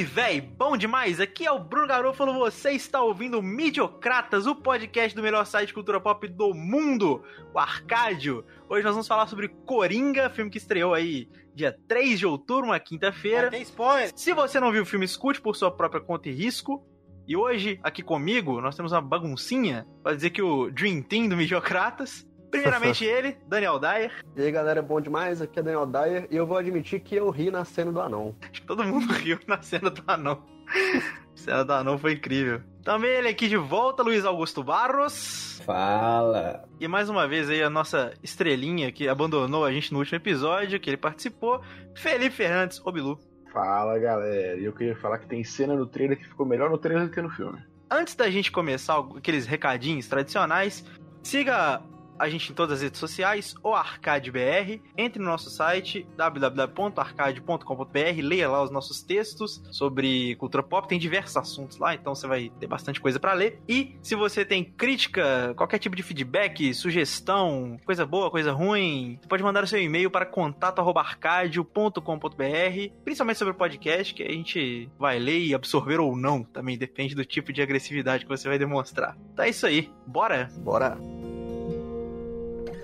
aí, véi, bom demais? Aqui é o Bruno Garofalo, você está ouvindo Midiocratas, o podcast do melhor site de cultura pop do mundo, o Arcádio. Hoje nós vamos falar sobre Coringa, filme que estreou aí dia 3 de outubro, uma quinta-feira. Tem spoiler. Se você não viu o filme, escute por sua própria conta e risco. E hoje, aqui comigo, nós temos uma baguncinha para dizer que o Dream Team do Midiocratas. Primeiramente ele, Daniel Dyer. E aí galera, bom demais? Aqui é Daniel Dyer e eu vou admitir que eu ri na cena do anão. Acho que todo mundo riu na cena do anão. A cena do anão foi incrível. Também ele aqui de volta, Luiz Augusto Barros. Fala! E mais uma vez aí a nossa estrelinha que abandonou a gente no último episódio, que ele participou, Felipe Fernandes, Obilu. Fala galera, e eu queria falar que tem cena no trailer que ficou melhor no trailer do que no filme. Antes da gente começar aqueles recadinhos tradicionais, siga a gente em todas as redes sociais, o ArcadeBR. Entre no nosso site www.arcade.com.br, leia lá os nossos textos sobre cultura pop, tem diversos assuntos lá, então você vai ter bastante coisa para ler. E se você tem crítica, qualquer tipo de feedback, sugestão, coisa boa, coisa ruim, você pode mandar o seu e-mail para contato@arcadio.com.br, principalmente sobre o podcast, que a gente vai ler e absorver ou não, também depende do tipo de agressividade que você vai demonstrar. É isso aí. Bora? Bora!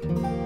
Thank you.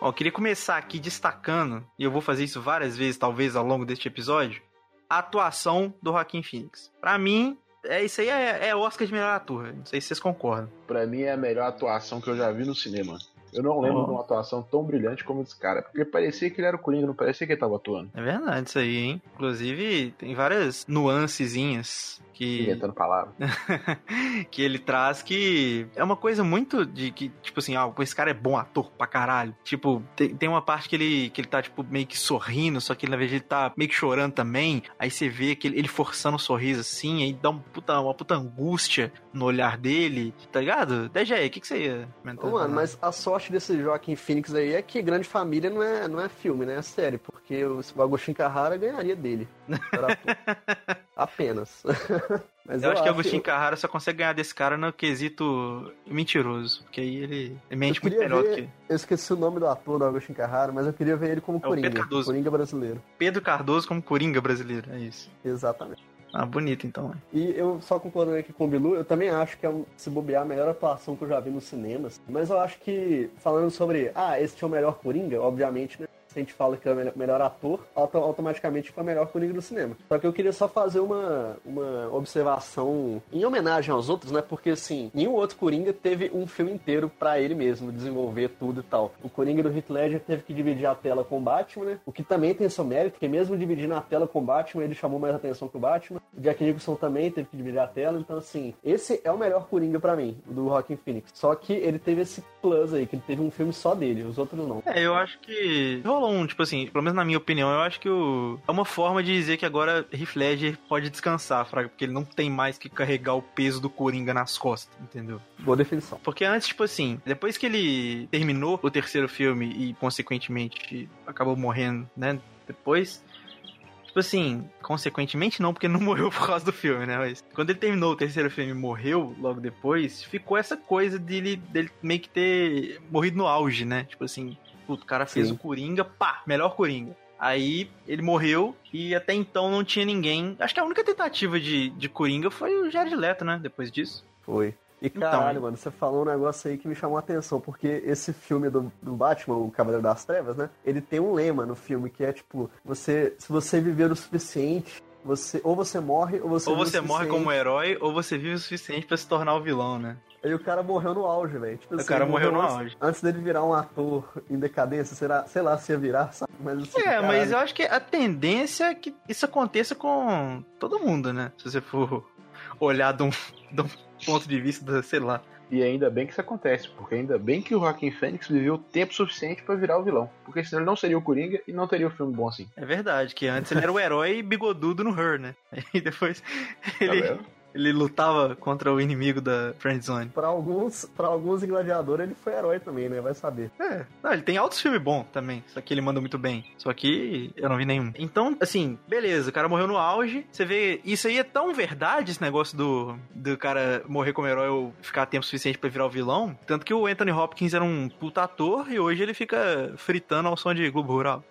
Ó, eu queria começar aqui destacando, e eu vou fazer isso várias vezes, talvez, ao longo deste episódio, a atuação do Joaquim Phoenix. Pra mim, é isso aí é, é Oscar de melhor ator. Não sei se vocês concordam. Pra mim é a melhor atuação que eu já vi no cinema. Eu não lembro Oh. de uma atuação tão brilhante como esse cara. Porque parecia que ele era o Coringa, não parecia que ele tava atuando. É verdade isso aí, hein? Inclusive, tem várias nuancezinhas que, Inventando palavras. que ele traz que é uma coisa muito de que, tipo assim, ah, esse cara é bom ator pra caralho. Tipo, tem, tem uma parte que ele, que ele tá, tipo, meio que sorrindo, só que na verdade ele tá meio que chorando também. Aí você vê que ele, ele forçando o sorriso assim, aí dá um puta, uma puta angústia no olhar dele, tá ligado? DG, o que, que você ia comentar? Mano, mas a sorte desse Joaquim Phoenix aí é que Grande Família não é, não é filme, né? É série, porque o o Agostinho Carrara ganharia dele. Apenas. Mas Eu, acho que o Agostinho Carrara só consegue ganhar desse cara no quesito mentiroso. Porque aí ele, ele mente Eu muito queria melhor do ver- que. Eu esqueci o nome do ator do Agostinho Carrara, mas eu queria ver ele como É o Pedro Coringa. Cardoso. Coringa brasileiro. Pedro Cardoso como Coringa brasileiro. É isso. Exatamente. Ah, bonito então. E eu só concordando aqui com o Bilu, eu também acho que é, um, se bobear, a melhor atuação que eu já vi nos cinemas. Mas eu acho que, falando sobre, ah, esse é o melhor Coringa, obviamente, né? Se a gente fala que é o melhor, ator, auto- automaticamente foi o melhor Coringa do cinema. Só que eu queria só fazer uma, uma observação em homenagem aos outros, né? Porque, assim, nenhum outro Coringa teve um filme inteiro pra ele mesmo, desenvolver tudo e tal. O Coringa do Heath Ledger teve que dividir a tela com o Batman, né? O que também tem seu mérito, porque mesmo dividindo a tela com o Batman, ele chamou mais atenção que o Batman. O Jack Nicholson também teve que dividir a tela, então assim, esse é o melhor Coringa pra mim, do Joaquin Phoenix. Só que ele teve esse plus aí, que ele teve um filme só dele, os outros não. É, eu acho que rolou um, tipo assim, pelo menos na minha opinião, eu acho que o... é uma forma de dizer que agora Heath Ledger pode descansar, Fraga, porque ele não tem mais que carregar o peso do Coringa nas costas, entendeu? Boa definição. Porque antes, tipo assim, depois que ele terminou o terceiro filme e, consequentemente, acabou morrendo, né? Depois. Tipo assim, consequentemente não, porque não morreu por causa do filme, né? Mas quando ele terminou o terceiro filme e morreu logo depois, ficou essa coisa dele, dele meio que ter morrido no auge, né? Tipo assim, puto, o cara fez Sim. o Coringa, pá, melhor Coringa. Aí ele morreu e até então não tinha ninguém. Acho que a única tentativa de, de Coringa foi o Jared Leto, né? Depois disso. Foi. E Então, caralho, hein? mano, você falou um negócio aí que me chamou a atenção, porque esse filme do, do Batman, o Cavaleiro das Trevas, né? Ele tem um lema no filme que é tipo, você, se você viver o suficiente, você ou você morre ou você Ou você morre como herói, ou você vive o suficiente pra se tornar o vilão, né? Aí o cara morreu no auge, velho. Tipo O cara ele morreu no antes, auge. Antes dele virar um ator em decadência, será, sei lá se ia virar, sabe? Mas assim, É, mas caralho. eu acho que a tendência é que isso aconteça com todo mundo, né? Se você for olhar de um, de um ponto de vista, da, sei lá, E ainda bem que isso acontece, porque ainda bem que o Joaquim Fênix viveu tempo suficiente pra virar o vilão. Porque senão ele não seria o Coringa e não teria o filme bom assim. É verdade, que antes ele era o herói bigodudo no Her, né? Aí depois Tá ele, vendo? Ele lutava contra o inimigo da Friendzone. Pra alguns, pra alguns em Gladiador ele foi herói também, né? Vai saber. É, não, ele tem altos filmes bons também, só que ele manda muito bem. Só que eu não vi nenhum. Então, assim, beleza, o cara morreu no auge. Você vê, isso aí é tão verdade, esse negócio do, do cara morrer como herói ou ficar tempo suficiente pra virar o vilão. Tanto que o Anthony Hopkins era um puta ator e hoje ele fica fritando ao som de Globo Rural.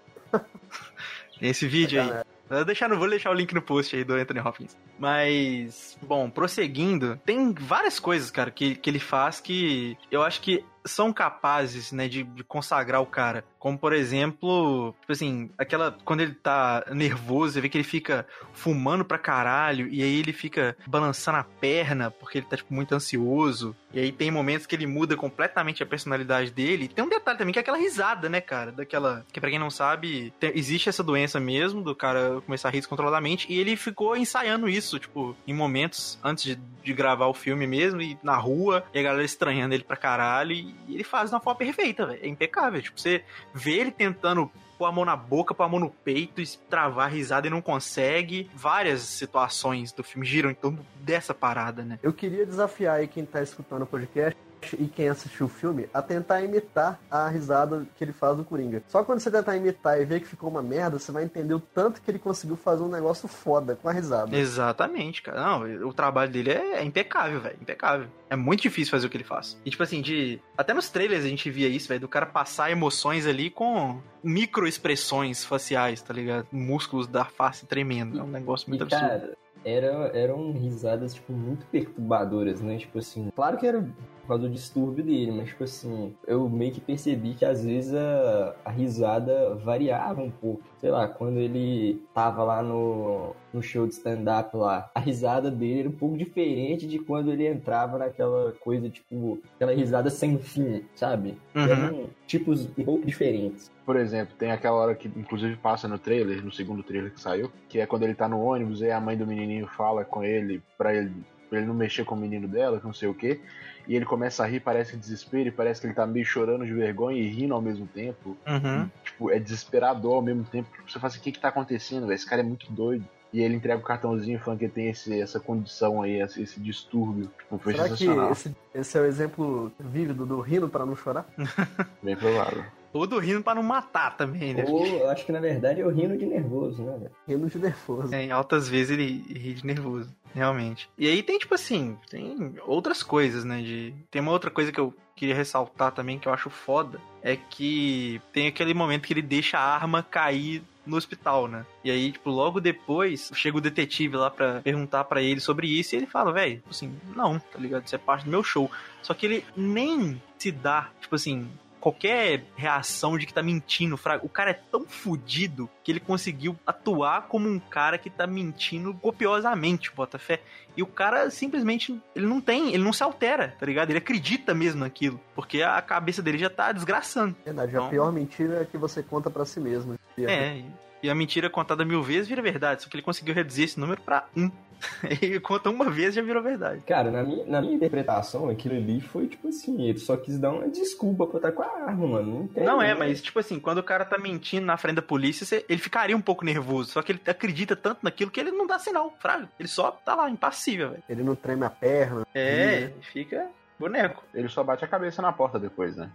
Tem esse vídeo aí. Vou deixar, vou deixar o link no post aí do Anthony Hopkins. Mas, bom, prosseguindo, tem várias coisas, cara, que, que ele faz que eu acho que são capazes, né, de, de consagrar o cara. Como, por exemplo, tipo assim, aquela. Quando ele tá nervoso, você vê que ele fica fumando pra caralho, e aí ele fica balançando a perna, porque ele tá, tipo, muito ansioso. E aí tem momentos que ele muda completamente a personalidade dele. E tem um detalhe também, que é aquela risada, né, cara? Daquela. Que pra quem não sabe, tem- existe essa doença mesmo, do cara começar a rir descontroladamente. E ele ficou ensaiando isso, tipo, em momentos antes de, de gravar o filme mesmo, e na rua, e a galera estranhando ele pra caralho. Ele faz de uma forma perfeita, velho. É impecável. Tipo, você vê ele tentando pôr a mão na boca, pôr a mão no peito, e travar a risada e não consegue. Várias situações do filme giram em torno dessa parada, né? Eu queria desafiar aí quem tá escutando o podcast e quem assistiu o filme a tentar imitar a risada que ele faz do Coringa. Só quando você tentar imitar e ver que ficou uma merda, você vai entender o tanto que ele conseguiu fazer um negócio foda com a risada. Exatamente, cara. Não, o trabalho dele é, é impecável, velho. Impecável. É muito difícil fazer o que ele faz. E, tipo assim, de. Até nos trailers a gente via isso, velho, do cara passar emoções ali com microexpressões faciais, tá ligado? Músculos da face tremendo. É um negócio muito E, absurdo. cara, era, eram risadas, tipo, muito perturbadoras, né? Tipo assim, claro que era causa do distúrbio dele, mas, tipo assim, eu meio que percebi que às vezes a, a risada variava um pouco. Sei lá, quando ele tava lá no, no show de stand-up lá, a risada dele era um pouco diferente de quando ele entrava naquela coisa, tipo, aquela risada sem fim, sabe? Uhum. Eram tipos um pouco diferentes. Por exemplo, tem aquela hora que inclusive passa no trailer, no segundo trailer que saiu, que é quando ele tá no ônibus e a mãe do menininho fala com ele pra ele, pra ele não mexer com o menino dela, que não sei o que, e ele começa a rir, parece desespero, e parece que ele tá meio chorando de vergonha e rindo ao mesmo tempo. Uhum. Tipo, é desesperador ao mesmo tempo. Tipo, você fala assim, o que que tá acontecendo, velho? Esse cara é muito doido. E ele entrega o cartãozinho falando que ele tem esse, essa condição aí, esse, esse distúrbio. Tipo, foi Será que sensacional. esse, esse é o exemplo vívido do rindo para não chorar? Bem provável. Todo rindo pra não matar também, né? Ou eu acho que na verdade eu rindo de nervoso, né, velho? Rindo de nervoso. É, em altas vezes ele ri de nervoso, realmente. E aí tem, tipo assim, tem outras coisas, né? De... Tem uma outra coisa que eu queria ressaltar também, que eu acho foda, é que tem aquele momento que ele deixa a arma cair no hospital, né? E aí, tipo, logo depois, chega o detetive lá pra perguntar pra ele sobre isso, e ele fala, velho, assim, não, tá ligado? Isso é parte do meu show. Só que ele nem se dá, tipo assim, qualquer reação de que tá mentindo. O cara é tão fudido que ele conseguiu atuar como um cara que tá mentindo copiosamente, Botafé. E o cara simplesmente, ele não tem, ele não se altera, tá ligado? Ele acredita mesmo naquilo, porque a cabeça dele já tá desgraçando. Verdade, Não. a pior mentira é que você conta pra si mesmo. É, e- a mentira contada mil vezes vira verdade, só que ele conseguiu reduzir esse número pra um. ele conta uma vez já virou verdade. Cara, na minha, na minha interpretação, aquilo ali foi tipo assim, ele só quis dar uma desculpa pra estar com a arma, mano. Não, tem, Não é, né? mas tipo assim, quando o cara tá mentindo na frente da polícia, você- ele ficaria um pouco nervoso. Só que ele acredita tanto naquilo que ele não dá sinal, fraga. Ele só tá lá, impassível, velho. Ele não treme a perna. É, Sim. fica boneco. Ele só bate a cabeça na porta depois, né?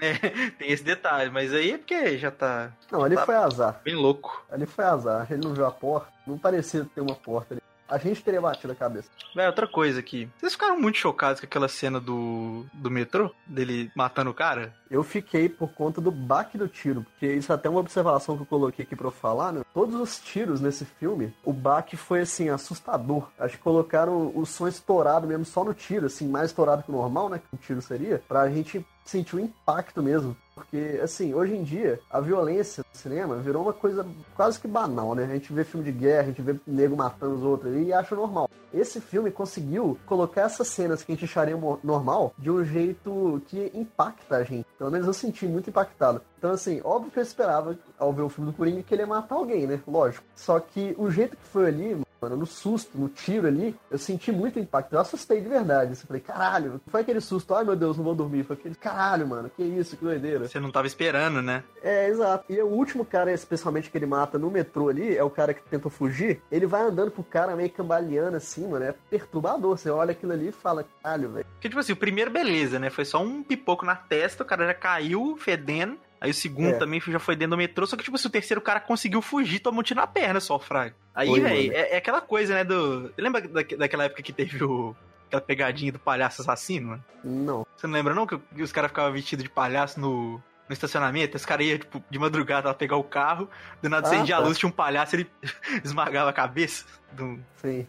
É, tem esse detalhe, mas aí é porque já tá Não, ali Tá. foi azar. bem louco. Ali foi azar. Ele não viu a porta. Não parecia ter uma porta ali. A gente teria batido a cabeça. Véi, outra coisa aqui. Vocês ficaram muito chocados com aquela cena do, do metrô? Dele matando o cara? Eu fiquei por conta do baque do tiro, porque isso é até uma observação que eu coloquei aqui pra eu falar, né? Todos os tiros nesse filme, o baque foi assim, assustador. Acho que colocaram o som estourado mesmo só no tiro, assim, mais estourado que o normal, né? Que o tiro seria, pra gente sentir o impacto mesmo. Porque, assim, hoje em dia, a violência no cinema virou uma coisa quase que banal, né? A gente vê filme de guerra, a gente vê nego matando os outros e acha normal. Esse filme conseguiu colocar essas cenas que a gente acharia normal de um jeito que impacta a gente. Pelo menos eu senti muito impactado. Então, assim, óbvio que eu esperava, ao ver o filme do Coringa, que ele ia matar alguém. né? Lógico. Só que o jeito que foi ali, mano, no susto, no tiro ali, eu senti muito impacto. Eu assustei de verdade. Eu falei, caralho, foi aquele susto, ai meu Deus, não vou dormir. Foi aquele, caralho, mano, que isso, que doideira. Você não tava esperando, né? É, exato. E o último cara, especialmente que ele mata no metrô ali, é o cara que tentou fugir. Ele vai andando pro cara meio cambaleando assim, mano. É perturbador. Você olha aquilo ali e fala, caralho, velho. Porque, tipo assim, o primeiro, beleza, né? Foi só um pipoco na testa, o cara já caiu fedendo. Aí o segundo É. também já foi dentro do metrô, só que, tipo assim, o terceiro cara conseguiu fugir, tomou um tiro na perna só, Fraga. Aí, velho, é, é aquela coisa, né, do... Lembra da, daquela época que teve o... Aquela pegadinha do palhaço assassino, mano? Não. Você não lembra não que, os caras ficavam vestidos de palhaço no, no estacionamento? Os caras iam, tipo, de madrugada lá pegar o carro, do nada Ah, acendia a tá. luz, tinha um palhaço, ele esmagava a cabeça do, Sim.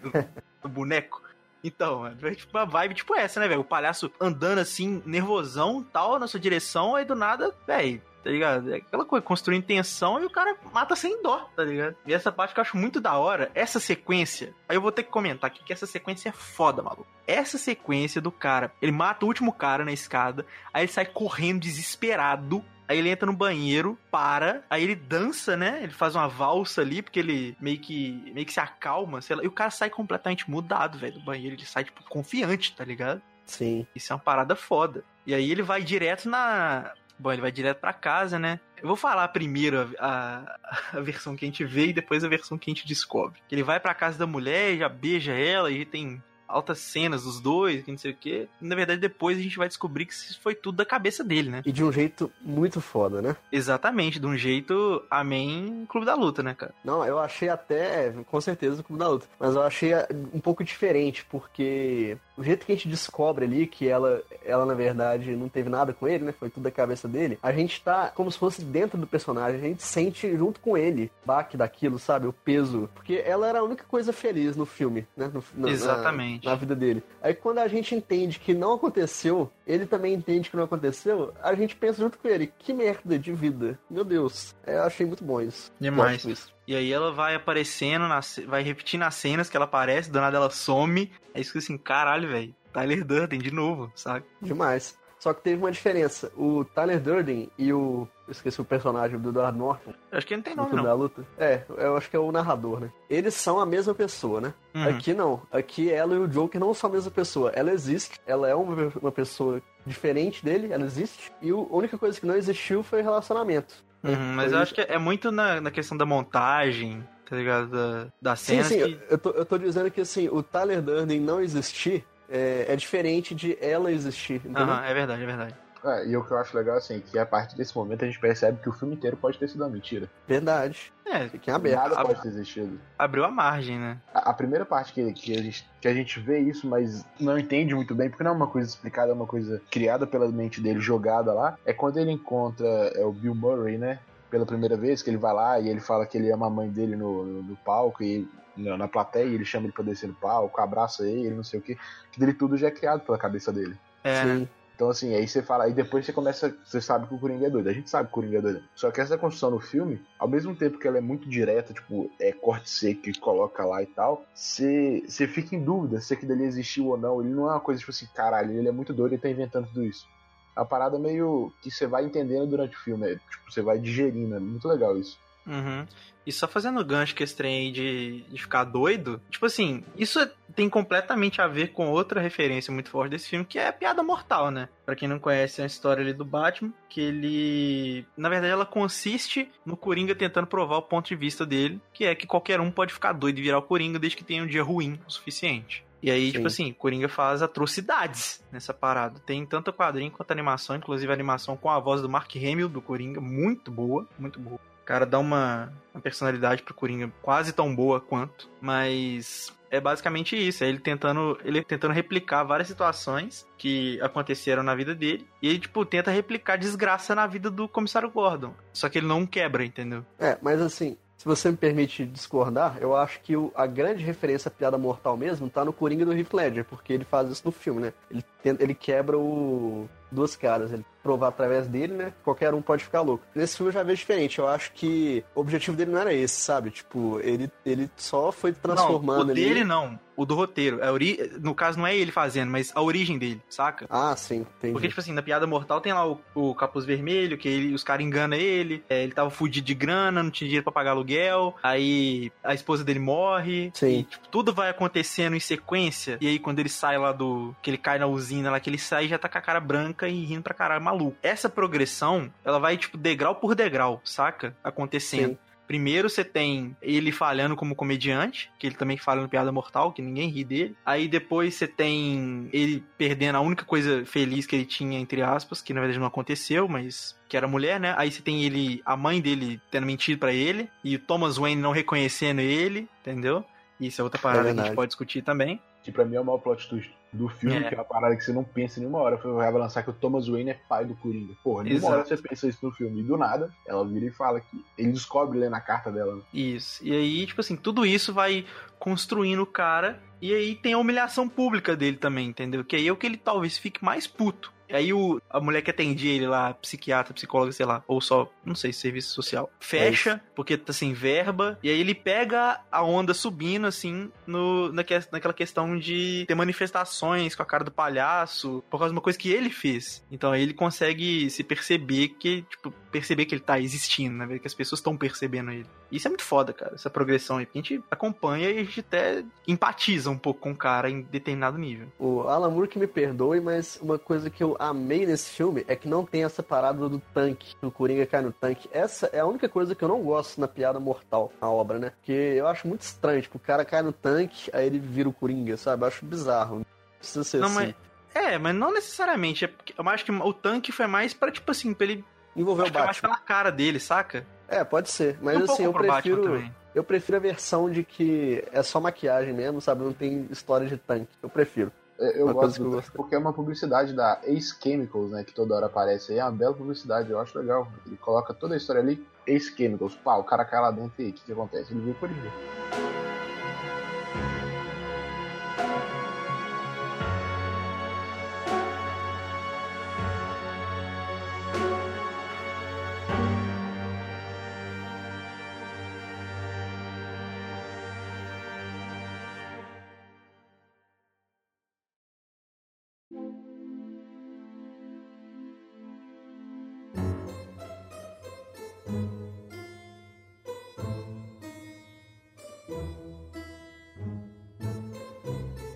do boneco. Então, mano, é tipo uma vibe tipo essa, né, velho? O palhaço andando assim, nervosão, tal, na sua direção, aí do nada, velho, tá ligado? É aquela coisa, construindo tensão e o cara mata sem dó, tá ligado? E essa parte que eu acho muito da hora, essa sequência, aí eu vou ter que comentar aqui que essa sequência é foda, maluco. Essa sequência do cara, ele mata o último cara na escada, aí ele sai correndo desesperado, Aí ele entra no banheiro, para, aí ele dança, né? Ele faz uma valsa ali, porque ele meio que, meio que se acalma, sei lá. E o cara sai completamente mudado, velho, do banheiro. Ele sai, tipo, confiante, tá ligado? Sim. Isso é uma parada foda. E aí ele vai direto na. Bom, ele vai direto pra casa, né? Eu vou falar primeiro a, a, a versão que a gente vê e depois a versão que a gente descobre. Ele vai pra casa da mulher, já beija ela e tem altas cenas dos dois, que não sei o quê. Na verdade, depois a gente vai descobrir que isso foi tudo da cabeça dele, né? E de um jeito muito foda, né? Exatamente, de um jeito amém Clube da Luta, né, cara? Não, eu achei até, com certeza, o Clube da Luta. Mas eu achei um pouco diferente, porque o jeito que a gente descobre ali que ela, ela na verdade, não teve nada com ele, né? Foi tudo da cabeça dele. A gente tá como se fosse dentro do personagem. A gente sente junto com ele o baque daquilo, sabe? O peso. Porque ela era a única coisa feliz no filme, né? No- na- Exatamente. Na, na vida dele. Aí quando a gente entende que não aconteceu, ele também entende que não aconteceu, a gente pensa junto com ele. Que merda de vida. Meu Deus. É, eu achei muito bom isso. Demais. Gosto. E aí ela vai aparecendo, na ce- vai repetindo as cenas que ela aparece, do nada ela some. Aí isso que assim, caralho, velho. Tyler Durden de novo, sabe? Demais. Só que teve uma diferença. O Tyler Durden e o. Eu esqueci o personagem do Edward Norton acho que não tem no nome, filme não. da luta. É, eu acho que é o narrador, né? Eles são a mesma pessoa, né? Uhum. Aqui não. Aqui ela e o Joker não são a mesma pessoa. Ela existe, ela é uma, uma pessoa diferente dele, ela existe. E a única coisa que não existiu foi o relacionamento. Uhum, mas eu acho que é muito na, na questão da montagem, tá ligado? Da, das Sim, cenas sim, que... eu, tô, eu tô dizendo que assim, o Tyler Durden não existir é, é diferente de ela existir? Aham, é verdade, é verdade. É, e o que eu acho legal, assim, que a partir desse momento a gente percebe que o filme inteiro pode ter sido uma mentira. Verdade. É, Fiquem abertos. Nada ab- pode ter existido. abriu a margem, né? A, a primeira parte que, que, a gente, que a gente vê isso, mas não entende muito bem, porque não é uma coisa explicada, é uma coisa criada pela mente dele, jogada lá, é quando ele encontra é, o Bill Murray, né? Pela primeira vez, que ele vai lá e ele fala que ele ama a mãe dele no, no, no palco e na, na plateia, e ele chama ele pra descer no palco, abraça ele, não sei o que. Que dele tudo já é criado pela cabeça dele. É, né? Sim. Então, assim, aí você fala, aí depois você começa, você sabe que o Coringa é doido. A gente sabe que o Coringa é doido. Só que essa construção no filme, ao mesmo tempo que ela é muito direta, tipo, é corte seco e coloca lá e tal, você, você fica em dúvida se aquilo ali existiu ou não. Ele não é uma coisa tipo assim, caralho, ele é muito doido e tá inventando tudo isso. É uma parada meio que você vai entendendo durante o filme, é, tipo, você vai digerindo, é muito legal isso. Uhum. E só fazendo gancho que esse trem aí de, de ficar doido, tipo assim, isso é- tem completamente a ver com outra referência muito forte desse filme, que é a Piada Mortal, né? Pra quem não conhece é a história ali do Batman, que ele. Na verdade, ela consiste no Coringa tentando provar o ponto de vista dele, que é que qualquer um pode ficar doido e virar o Coringa desde que tenha um dia ruim o suficiente. E aí, Sim. tipo assim, Coringa faz atrocidades nessa parada. Tem tanto quadrinho quanto animação, inclusive a animação com a voz do Mark Hamill do Coringa, muito boa, muito boa. Cara dá uma, uma personalidade pro Coringa quase tão boa quanto, mas é basicamente isso, é ele tentando, ele tentando replicar várias situações que aconteceram na vida dele, e ele tipo tenta replicar desgraça na vida do comissário Gordon. Só que ele não quebra, entendeu? É, mas assim, se você me permite discordar, eu acho que o- a grande referência à piada mortal mesmo tá no Coringa do Heath Ledger, porque ele faz isso no filme, né? Ele, ele quebra o, duas caras. Ele provar através dele, né? Qualquer um pode ficar louco. Nesse filme eu já vejo diferente. Eu acho que o objetivo dele não era esse, sabe? Tipo, ele, ele só foi transformando não, o ali. dele não. O do roteiro. A ori... No caso, não é ele fazendo, mas a origem dele, saca? Ah, sim, entendi. Porque, tipo assim, na Piada Mortal tem lá o, o capuz vermelho, que ele, os caras enganam ele, é, ele tava fudido de grana, não tinha dinheiro pra pagar aluguel, aí a esposa dele morre, Sim. e, tipo, tudo vai acontecendo em sequência, e aí quando ele sai lá do... que ele cai na usina lá, que ele sai já tá com a cara branca e rindo pra caralho, maluco. Essa progressão, ela vai, tipo, degrau por degrau, saca? Acontecendo. Sim. Primeiro você tem ele falhando como comediante, que ele também fala no Piada Mortal, que ninguém ri dele. Aí depois você tem ele perdendo a única coisa feliz que ele tinha, entre aspas, que na verdade não aconteceu, mas que era mulher, né? Aí você tem ele, a mãe dele tendo mentido pra ele, e o Thomas Wayne não reconhecendo ele, entendeu? Isso é outra parada que a gente pode discutir também. Que pra mim é o maior plot twist do filme, É. que é uma parada que você não pensa em nenhuma hora. Foi vai lançar que o Thomas Wayne é pai do Coringa. Porra, nenhuma Exato. hora você pensa isso no filme. E do nada, ela vira e fala que. Ele descobre lendo a carta dela. Né? Isso. E aí, tipo assim, tudo isso vai construindo o cara. E aí tem a humilhação pública dele também, entendeu? Que aí é o que ele talvez fique mais puto. E aí o, a mulher que atendia ele lá, psiquiatra, psicóloga, sei lá, ou só, não sei, serviço social, fecha, porque tá sem verba, e aí ele pega a onda subindo, assim, no, naque- naquela questão de ter manifestações com a cara do palhaço, por causa de uma coisa que ele fez. Então aí ele consegue se perceber que, tipo, perceber que ele tá existindo, né? Que as pessoas estão percebendo ele. Isso é muito foda, cara, essa progressão aí. Porque a gente acompanha e a gente até empatiza um pouco com o cara em determinado nível. O Alan Moore que me perdoe, mas uma coisa que eu amei nesse filme é que não tem essa parada do tanque, do Coringa cai no tanque. Essa é a única coisa que eu não gosto na piada mortal, na obra, né? Porque eu acho muito estranho, tipo, o cara cai no tanque, aí ele vira o Coringa, sabe? Eu acho bizarro. Não precisa ser Não, assim. mas. É, mas não necessariamente. É eu acho que o tanque foi mais pra, tipo assim, pra ele. Envolveu Acho o que é mais Batman. pela cara dele, saca? É, pode ser. Mas um assim, eu Batman prefiro. Eu prefiro a versão de que é só maquiagem mesmo, sabe? Não tem história de tanque. Eu prefiro. É, Eu Uma gosto do porque é uma publicidade da Ace Chemicals, né? Que toda hora aparece aí. É uma bela publicidade, eu acho legal. Ele coloca toda a história ali, Ace Chemicals. Pá, o cara cai lá dentro e o que, que acontece? Ele vira Coringa.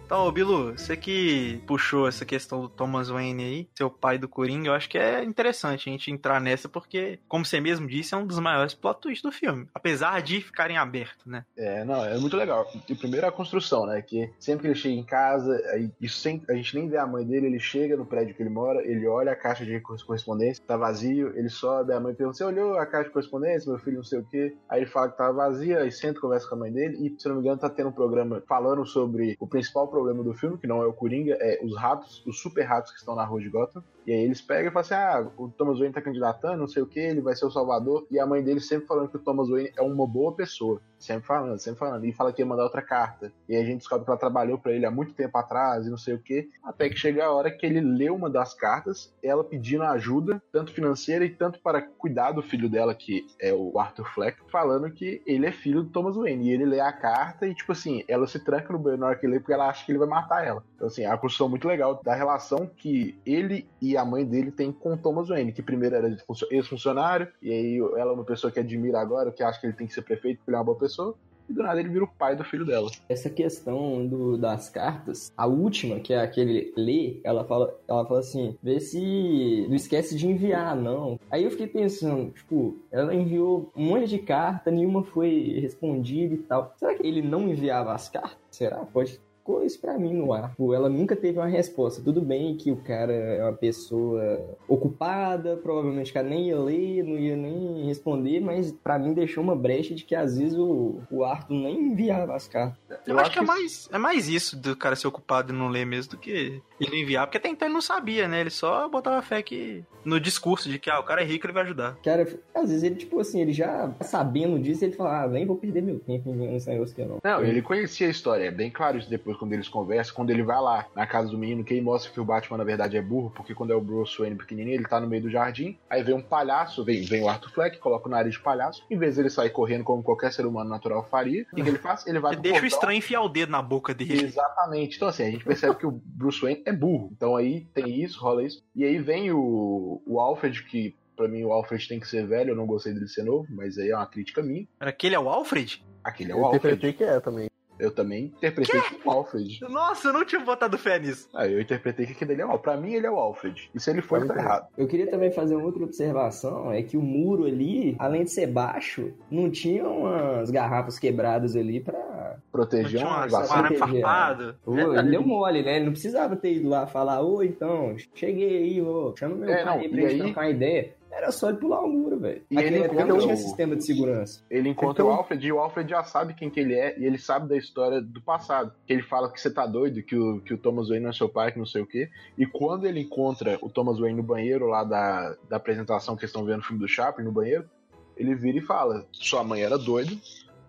Então, Bilu, você que puxou essa questão do Thomas Wayne aí, seu pai do Coringa, eu acho que é interessante a gente entrar nessa, porque, como você mesmo disse, é um dos maiores plot twists do filme. Apesar de ficarem abertos, né? É, não, é muito legal. E primeiro a construção, né? Que sempre que ele chega em casa, aí, isso sem, a gente nem vê a mãe dele, ele chega no prédio que ele mora, ele olha a caixa de correspondência, tá vazio, ele sobe, a mãe pergunta, você olhou a caixa de correspondência, meu filho, não sei o quê. Aí ele fala que tá vazia, aí senta, conversa com a mãe dele, e se não me engano tá tendo um programa falando sobre o principal problema do filme, que não é o Coringa, é os ratos, os super ratos que estão na rua de Gotham. E aí eles pegam e falam assim: ah, o Thomas Wayne tá candidatando, não sei o que, ele vai ser o salvador. E a mãe dele sempre falando que o Thomas Wayne é uma boa pessoa. Sempre falando, sempre falando. E fala que ia mandar outra carta. E a gente descobre que ela trabalhou pra ele há muito tempo atrás e não sei o que. Até que chega a hora que ele lê uma das cartas, ela pedindo ajuda, tanto financeira e tanto para cuidar do filho dela, que é o Arthur Fleck, falando que ele é filho do Thomas Wayne. E ele lê a carta e, tipo assim, ela se tranca no banheiro na hora que lê porque ela acha que ele vai matar ela. Então, assim, é uma construção muito legal da relação que ele e a mãe dele têm com Thomas Wayne, que primeiro era ex-funcionário, e aí ela é uma pessoa que admira agora, que acha que ele tem que ser prefeito porque ele é uma boa pessoa. E do nada ele vira o pai do filho dela. Essa questão do, das cartas, a última, que é aquele lê, ela fala, ela fala assim, vê se não esquece de enviar, não. Aí eu fiquei pensando, tipo, ela enviou um monte de carta, nenhuma foi respondida e tal. Será que ele não enviava as cartas? Será? Pode ficou isso pra mim no ar. Ela nunca teve uma resposta. Tudo bem que o cara é uma pessoa ocupada, provavelmente o cara nem ia ler, não ia nem responder, mas pra mim deixou uma brecha de que às vezes o, o Arthur nem enviava as cartas. Eu, acho, que, é, mais, é mais isso do cara ser ocupado e não ler mesmo do que ele enviar, porque até então ele não sabia, né? Ele só botava fé que no discurso de que ah, o cara é rico, ele vai ajudar. Cara, às vezes ele, tipo assim, ele já sabendo disso, ele fala, ah, nem vou perder meu tempo enviando esse negócio aqui, não. Não, ele conhecia a história, é bem claro isso depois quando eles conversam, quando ele vai lá na casa do menino, quem mostra que o Batman na verdade é burro, porque quando é o Bruce Wayne pequenininho, ele tá no meio do jardim, aí vem um palhaço, vem, vem o Arthur Fleck, coloca o nariz de palhaço, em vez dele sair correndo como qualquer ser humano natural faria, o que, ele faz? Ele vai Ele deixa o estranho enfiar o dedo na boca dele. Exatamente. Então, assim, a gente percebe que o Bruce Wayne é burro. Então aí tem isso, rola isso. E aí vem o, o Alfred, que pra mim o Alfred tem que ser velho, eu não gostei dele ser novo, mas aí é uma crítica minha. Aquele é o Alfred? Aquele é o Eu Alfred. interpretei que é também. Eu também interpretei que é o Alfred. Nossa, eu não tinha botado fé nisso. Ah, eu interpretei que aquele ali é o Alfred. Pra mim, ele é o Alfred. E se ele for, ele tá Também. errado. Eu queria também fazer uma outra observação, é que o muro ali, além de ser baixo, não tinha umas garrafas quebradas ali pra... Proteger um um arame farpado. Ô, ele deu mole, né? Ele não precisava ter ido lá falar, ô, então, cheguei aí, ô, chama meu É, pai não, aí pra e gente aí- trocar uma ideia. Era só ele pular o muro, velho. E Aquele ele não encontra tinha o- sistema de segurança. Ele encontra Então- o Alfred e o Alfred já sabe quem que ele é e ele sabe da história do passado. Que ele fala que você tá doido, que o, que o Thomas Wayne não é seu pai, que não sei o quê. E quando ele encontra o Thomas Wayne no banheiro lá da, da apresentação que estão vendo no filme do Chaplin, no banheiro, ele vira e fala: Sua mãe era doida,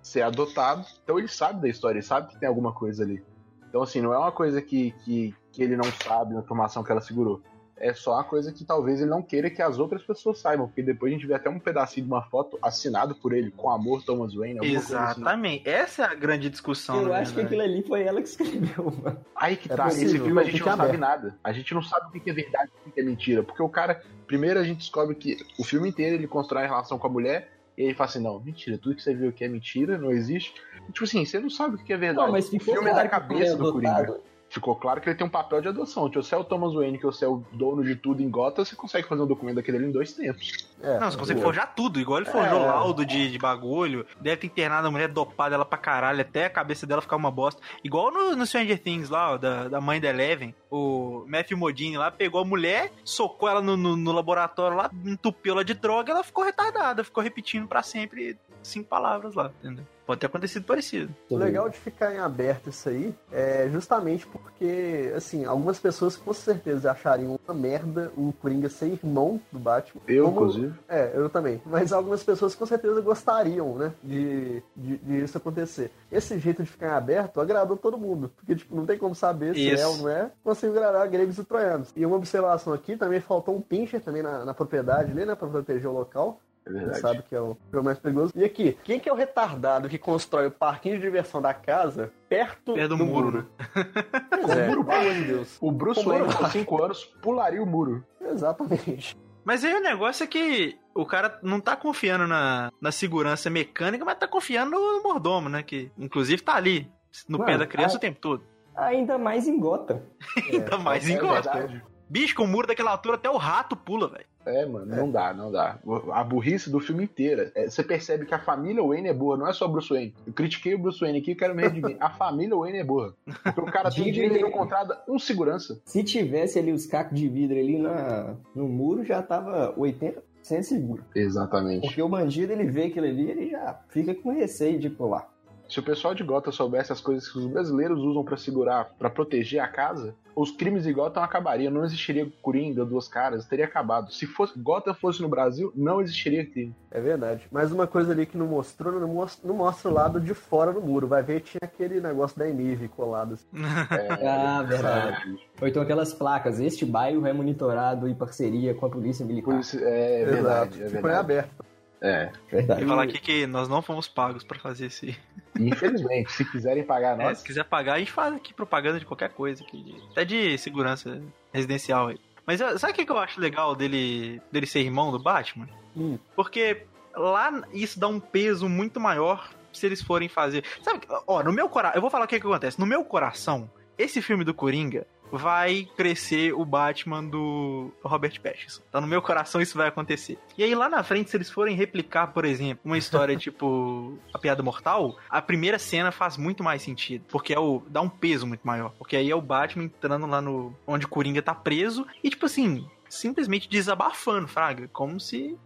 você é adotado. Então ele sabe da história, ele sabe que tem alguma coisa ali. Então, assim, não é uma coisa que, que, que ele não sabe na informação que ela segurou. É só uma coisa que talvez ele não queira que as outras pessoas saibam, porque depois a gente vê até um pedacinho de uma foto assinado por ele, com amor Thomas Wayne, alguma coisa assim. Exatamente. Essa é a grande discussão. Eu acho que aquilo ali foi ela que escreveu, mano. Aí que É tá, possível, esse filme a gente fica não sabe aberto. nada. A gente não sabe o que é verdade e o que é mentira. Porque o cara, primeiro a gente descobre que o filme inteiro ele constrói a relação com a mulher, e ele fala assim: não, mentira, tudo que você viu aqui é mentira, não existe. E, tipo assim, você não sabe o que é verdade. Não, mas o ficou filme é da cabeça do Coringa. Ficou claro que ele tem um papel de adoção. Se você é o Thomas Wayne, que você é o dono de tudo em Gotham, você consegue fazer um documento daquele em dois tempos. É, Não, você consegue forjar tudo, igual ele forjou É. laudo de, de bagulho. Deve ter internado a mulher dopada ela pra caralho, até a cabeça dela ficar uma bosta. Igual no, no Stranger Things lá, ó, da, da mãe da Eleven. O Matthew Modine lá pegou a mulher, socou ela no, no, no laboratório lá, entupiu ela de droga ela ficou retardada, ficou repetindo pra sempre cinco palavras lá, entendeu? Pode ter acontecido parecido. O legal de ficar em aberto isso aí é justamente porque, assim, algumas pessoas com certeza achariam uma merda o Coringa ser irmão do Batman. Eu, Como- inclusive. É, eu também. Mas algumas pessoas com certeza gostariam, né, de, de, de isso acontecer. Esse jeito de ficar em aberto agradou todo mundo. Porque, tipo, não tem como saber se Isso. é ou não é. Conseguiu agradar gregos e troianos. E uma observação aqui, também faltou um pincher também na, na propriedade ali, né, pra proteger o local. É verdade. sabe que é o jogo mais perigoso. E aqui, quem que é o retardado que constrói o parquinho de diversão da casa perto, Perto do do muro, muro? Pois é, pelo amor de Deus. O Bruce Wayne, com 5 anos, pularia o muro. Exatamente. Mas aí o negócio é que o cara não tá confiando na, na segurança mecânica, mas tá confiando no mordomo, né? Que inclusive tá ali, no pé Mano, da criança a- o tempo todo. Ainda mais em Gotham. Ainda mais é em Gotham. Bicho, com o muro daquela altura até o rato pula, velho. É, mano, não dá, não dá. A burrice do filme inteira. é, você percebe que a família Wayne é boa, não é só o Bruce Wayne. Eu critiquei o Bruce Wayne aqui e quero me redimir. A família Wayne é boa. Porque o cara tem ele. não contrata um segurança. Se tivesse ali os cacos de vidro ali na, no muro, já tava 80% seguro. Exatamente. Porque o bandido, ele vê aquilo ali, ele já fica com receio de pular. Se o pessoal de Gotham soubesse as coisas que os brasileiros usam pra segurar, pra proteger a casa, os crimes de Gotham acabariam. Não existiria Coringa, duas caras, teria acabado. Se fosse Gotham fosse no Brasil, não existiria crime. É verdade. Mas uma coisa ali que não mostrou, não mostra, não mostra o lado de fora do muro. Vai ver, tinha aquele negócio da Enive colado. assim. É, Ah, verdade. Ou então aquelas placas, este bairro é monitorado em parceria com a polícia militar. Por isso, é verdade, é Ficou em verdade. aberto. É. Verdade. E falar aqui que nós não fomos pagos pra fazer esse. Infelizmente, se quiserem pagar É, nós, se quiser pagar, a gente faz aqui propaganda de qualquer coisa, aqui, de- até de segurança residencial aí. Mas ó, sabe o que que eu acho legal dele, dele ser irmão do Batman? Hum. Porque lá isso dá um peso muito maior se eles forem fazer. Sabe, ó, no meu coração. Eu vou falar o que, que acontece. No meu coração, esse filme do Coringa vai crescer o Batman do Robert Pattinson. Tá no meu coração isso vai acontecer. E aí lá na frente, se eles forem replicar, por exemplo, uma história tipo A Piada Mortal, a primeira cena faz muito mais sentido, porque é o dá um peso muito maior, porque aí é o Batman entrando lá no onde o Coringa tá preso e tipo assim, simplesmente desabafando, fraga, como se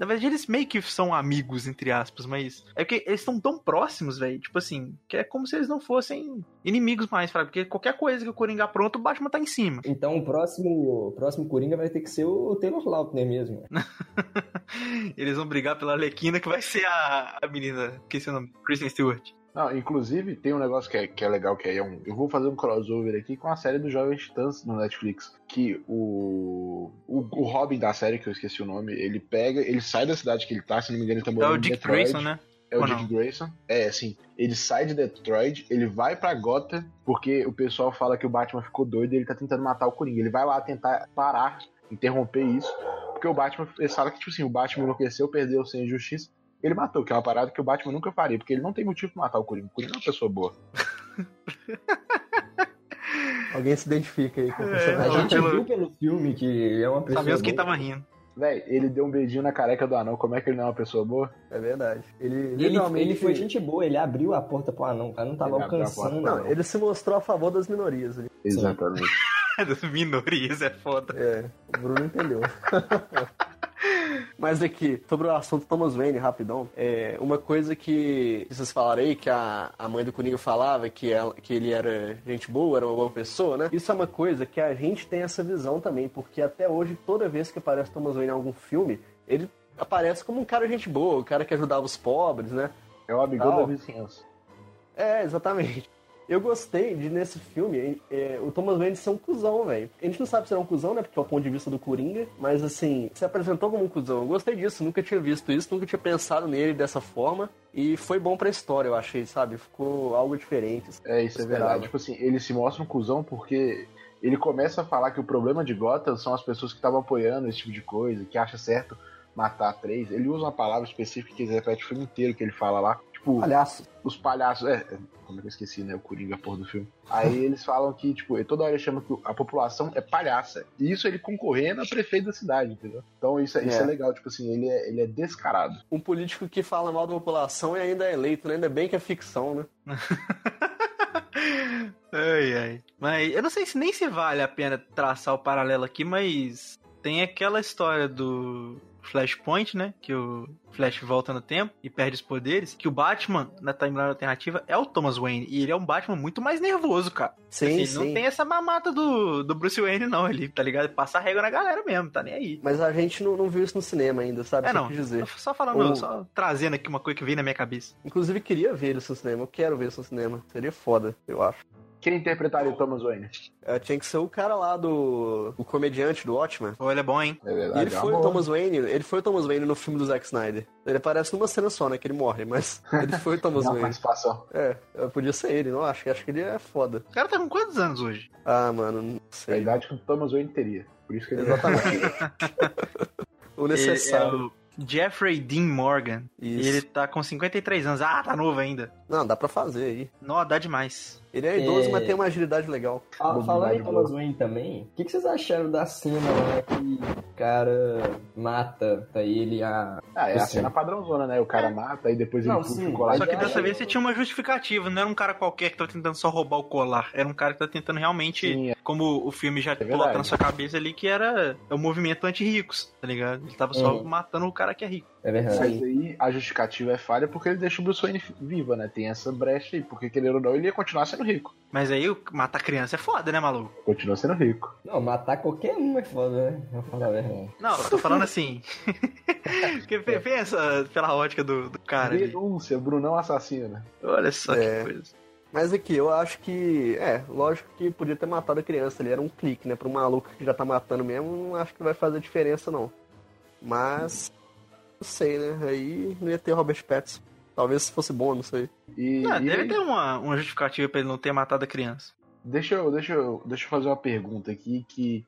na verdade, eles meio que são amigos, entre aspas, mas é porque eles estão tão próximos, velho. Tipo assim, que é como se eles não fossem inimigos mais, fraga. Porque qualquer coisa que o Coringa apronta, o Batman tá em cima. Então o próximo, o próximo Coringa vai ter que ser o Taylor Lautner mesmo. Eles vão brigar pela Alequina, que vai ser a, a menina, que é o nome? Kristen Stewart. Não, inclusive, tem um negócio que é, que é legal, que é um. Eu vou fazer um crossover aqui com a série do Jovem Titãs no Netflix. Que o, o. O Robin da série, que eu esqueci o nome, ele pega. Ele sai da cidade que ele tá, se não me engano, ele tá É morando o em Dick Detroit. Grayson, né? É o Ou Dick não? Grayson. É, assim, ele sai de Detroit, ele vai pra Gotham, porque o pessoal fala que o Batman ficou doido e ele tá tentando matar o Coringa. Ele vai lá tentar parar, interromper isso, porque o Batman, ele fala que, tipo assim, o Batman enlouqueceu, perdeu sem justiça. Ele matou, que é uma parada que o Batman nunca faria, porque ele não tem motivo pra matar o Coringa. O Coringa é uma pessoa boa. Alguém se identifica aí com o É, A personagem. não, gente pelo- viu pelo filme que é uma pessoa. Sabemos quem tava rindo. Véi, ele deu um beijinho na careca do anão, como é que ele não é uma pessoa boa? É verdade. Ele, Ele, literalmente. ele foi gente boa, ele abriu a porta pro anão, o cara não tava Ele a alcançando. Não, ele se mostrou a favor das minorias ali. Exatamente. Das minorias, é foda. É, o Bruno entendeu. Mas aqui, sobre o assunto Thomas Wayne, rapidão, é uma coisa que vocês falaram aí, que a, a mãe do Coringa falava que, ela, que ele era gente boa, era uma boa pessoa, né? Isso é uma coisa que a gente tem essa visão também, porque até hoje, toda vez que aparece Thomas Wayne em algum filme, ele aparece como um cara gente boa, um cara que ajudava os pobres, né? É o amigão da vizinhança. É, exatamente. Eu gostei de, nesse filme, é, o Thomas Wayne ser um cuzão, velho. A gente não sabe se ele é um cuzão, né? Porque é o ponto de vista do Coringa. Mas, assim, se apresentou como um cuzão. Eu gostei disso, nunca tinha visto isso, nunca tinha pensado nele dessa forma. E foi bom pra história, eu achei, sabe? Ficou algo diferente. É, isso é verdade. Tipo assim, ele se mostra um cuzão porque ele começa a falar que o problema de Gotham são as pessoas que estavam apoiando esse tipo de coisa, que acha certo matar três. Ele usa uma palavra específica que ele repete o filme inteiro que ele fala lá. Tipo, Palhaço. os palhaços. É, como é que eu esqueci, né? O Coringa, porra do filme. Aí eles falam que, tipo, toda hora ele chama que a população é palhaça. E isso ele concorrendo a prefeito da cidade, entendeu? Então isso, é- isso é É. legal, tipo assim, ele é, ele é descarado. Um político que fala mal da população e ainda é eleito, né? Ainda bem que é ficção, né? Ai, ai. Mas eu não sei se nem se vale a pena traçar o paralelo aqui, mas tem aquela história do Flashpoint, né? Que o Flash volta no tempo e perde os poderes. Que o Batman, na timeline alternativa, é o Thomas Wayne. E ele é um Batman muito mais nervoso, cara. Sim, Assim, sim. Não tem essa mamata do, do Bruce Wayne, não. Ele, tá ligado? Passa a régua na galera mesmo, tá nem aí. Mas a gente não, não viu isso no cinema ainda, sabe? É, não. Só falando, O- só trazendo aqui uma coisa que veio na minha cabeça. Inclusive, queria ver isso no cinema. Eu quero ver isso no cinema. Seria foda, eu acho. Quem interpretaria o Thomas Wayne? É, tinha que ser o cara lá do. O comediante do Watchmen. Pô, ele é bom, hein? É E verdade. ele é foi o boa. Thomas Wayne, ele foi o Thomas Wayne no filme do Zack Snyder. Ele aparece numa cena só, né? Que ele morre, mas ele foi o Thomas Wayne. participação. É, podia ser ele, não acho. Acho que ele é foda. O cara tá com quantos anos hoje? Ah, mano, não É a sei. idade que o Thomas Wayne teria. Por isso que ele Exatamente. o Ele necessário. é o Jeffrey Dean Morgan. Isso. E ele tá com 53 anos. Ah, tá novo ainda. Não, dá pra fazer aí. Nó, dá demais. Ele é idoso, É. mas tem uma agilidade legal. Fala- Bob Falando em Thomas. Wayne também, o que, que vocês acharam da cena lá que o cara mata tá ele a. Ah, é a Assim. cena padrãozona, né? O cara mata, aí depois ele Não, puxa sim. o colar Só que dessa vez você tinha uma justificativa, não era um cara qualquer que tá tentando só roubar o colar. Era um cara que tá tentando realmente, Sim, é. como o filme já coloca na sua cabeça ali, que era é o movimento anti-ricos, tá ligado? Ele tava só Uhum. matando o cara que é rico. É verdade. Mas aí a justificativa é falha porque ele deixa o Bruce Wayne viva, né? Tem essa brecha aí, porque querendo ou não, ele ia continuar sendo rico. Mas aí matar criança é foda, né, maluco? Continua sendo rico. Não, matar qualquer um é foda, né? Vou falar a verdade. Não, eu tô falando assim. Porque pe- pensa pela ótica do, do cara ali. Denúncia, Brunão assassino. Olha só É. que coisa. Mas aqui, eu acho que. É, lógico que podia ter matado a criança ali. Era um clique, né? Pra um maluco que já tá matando mesmo, não acho que vai fazer diferença, não. Mas. Não sei, né? Aí não ia ter Robert Pattinson. Talvez se fosse bom, não sei. E, Ah, e deve aí, ter uma, uma justificativa pra ele não ter matado a criança. deixa, eu, deixa, eu, deixa eu fazer uma pergunta aqui que,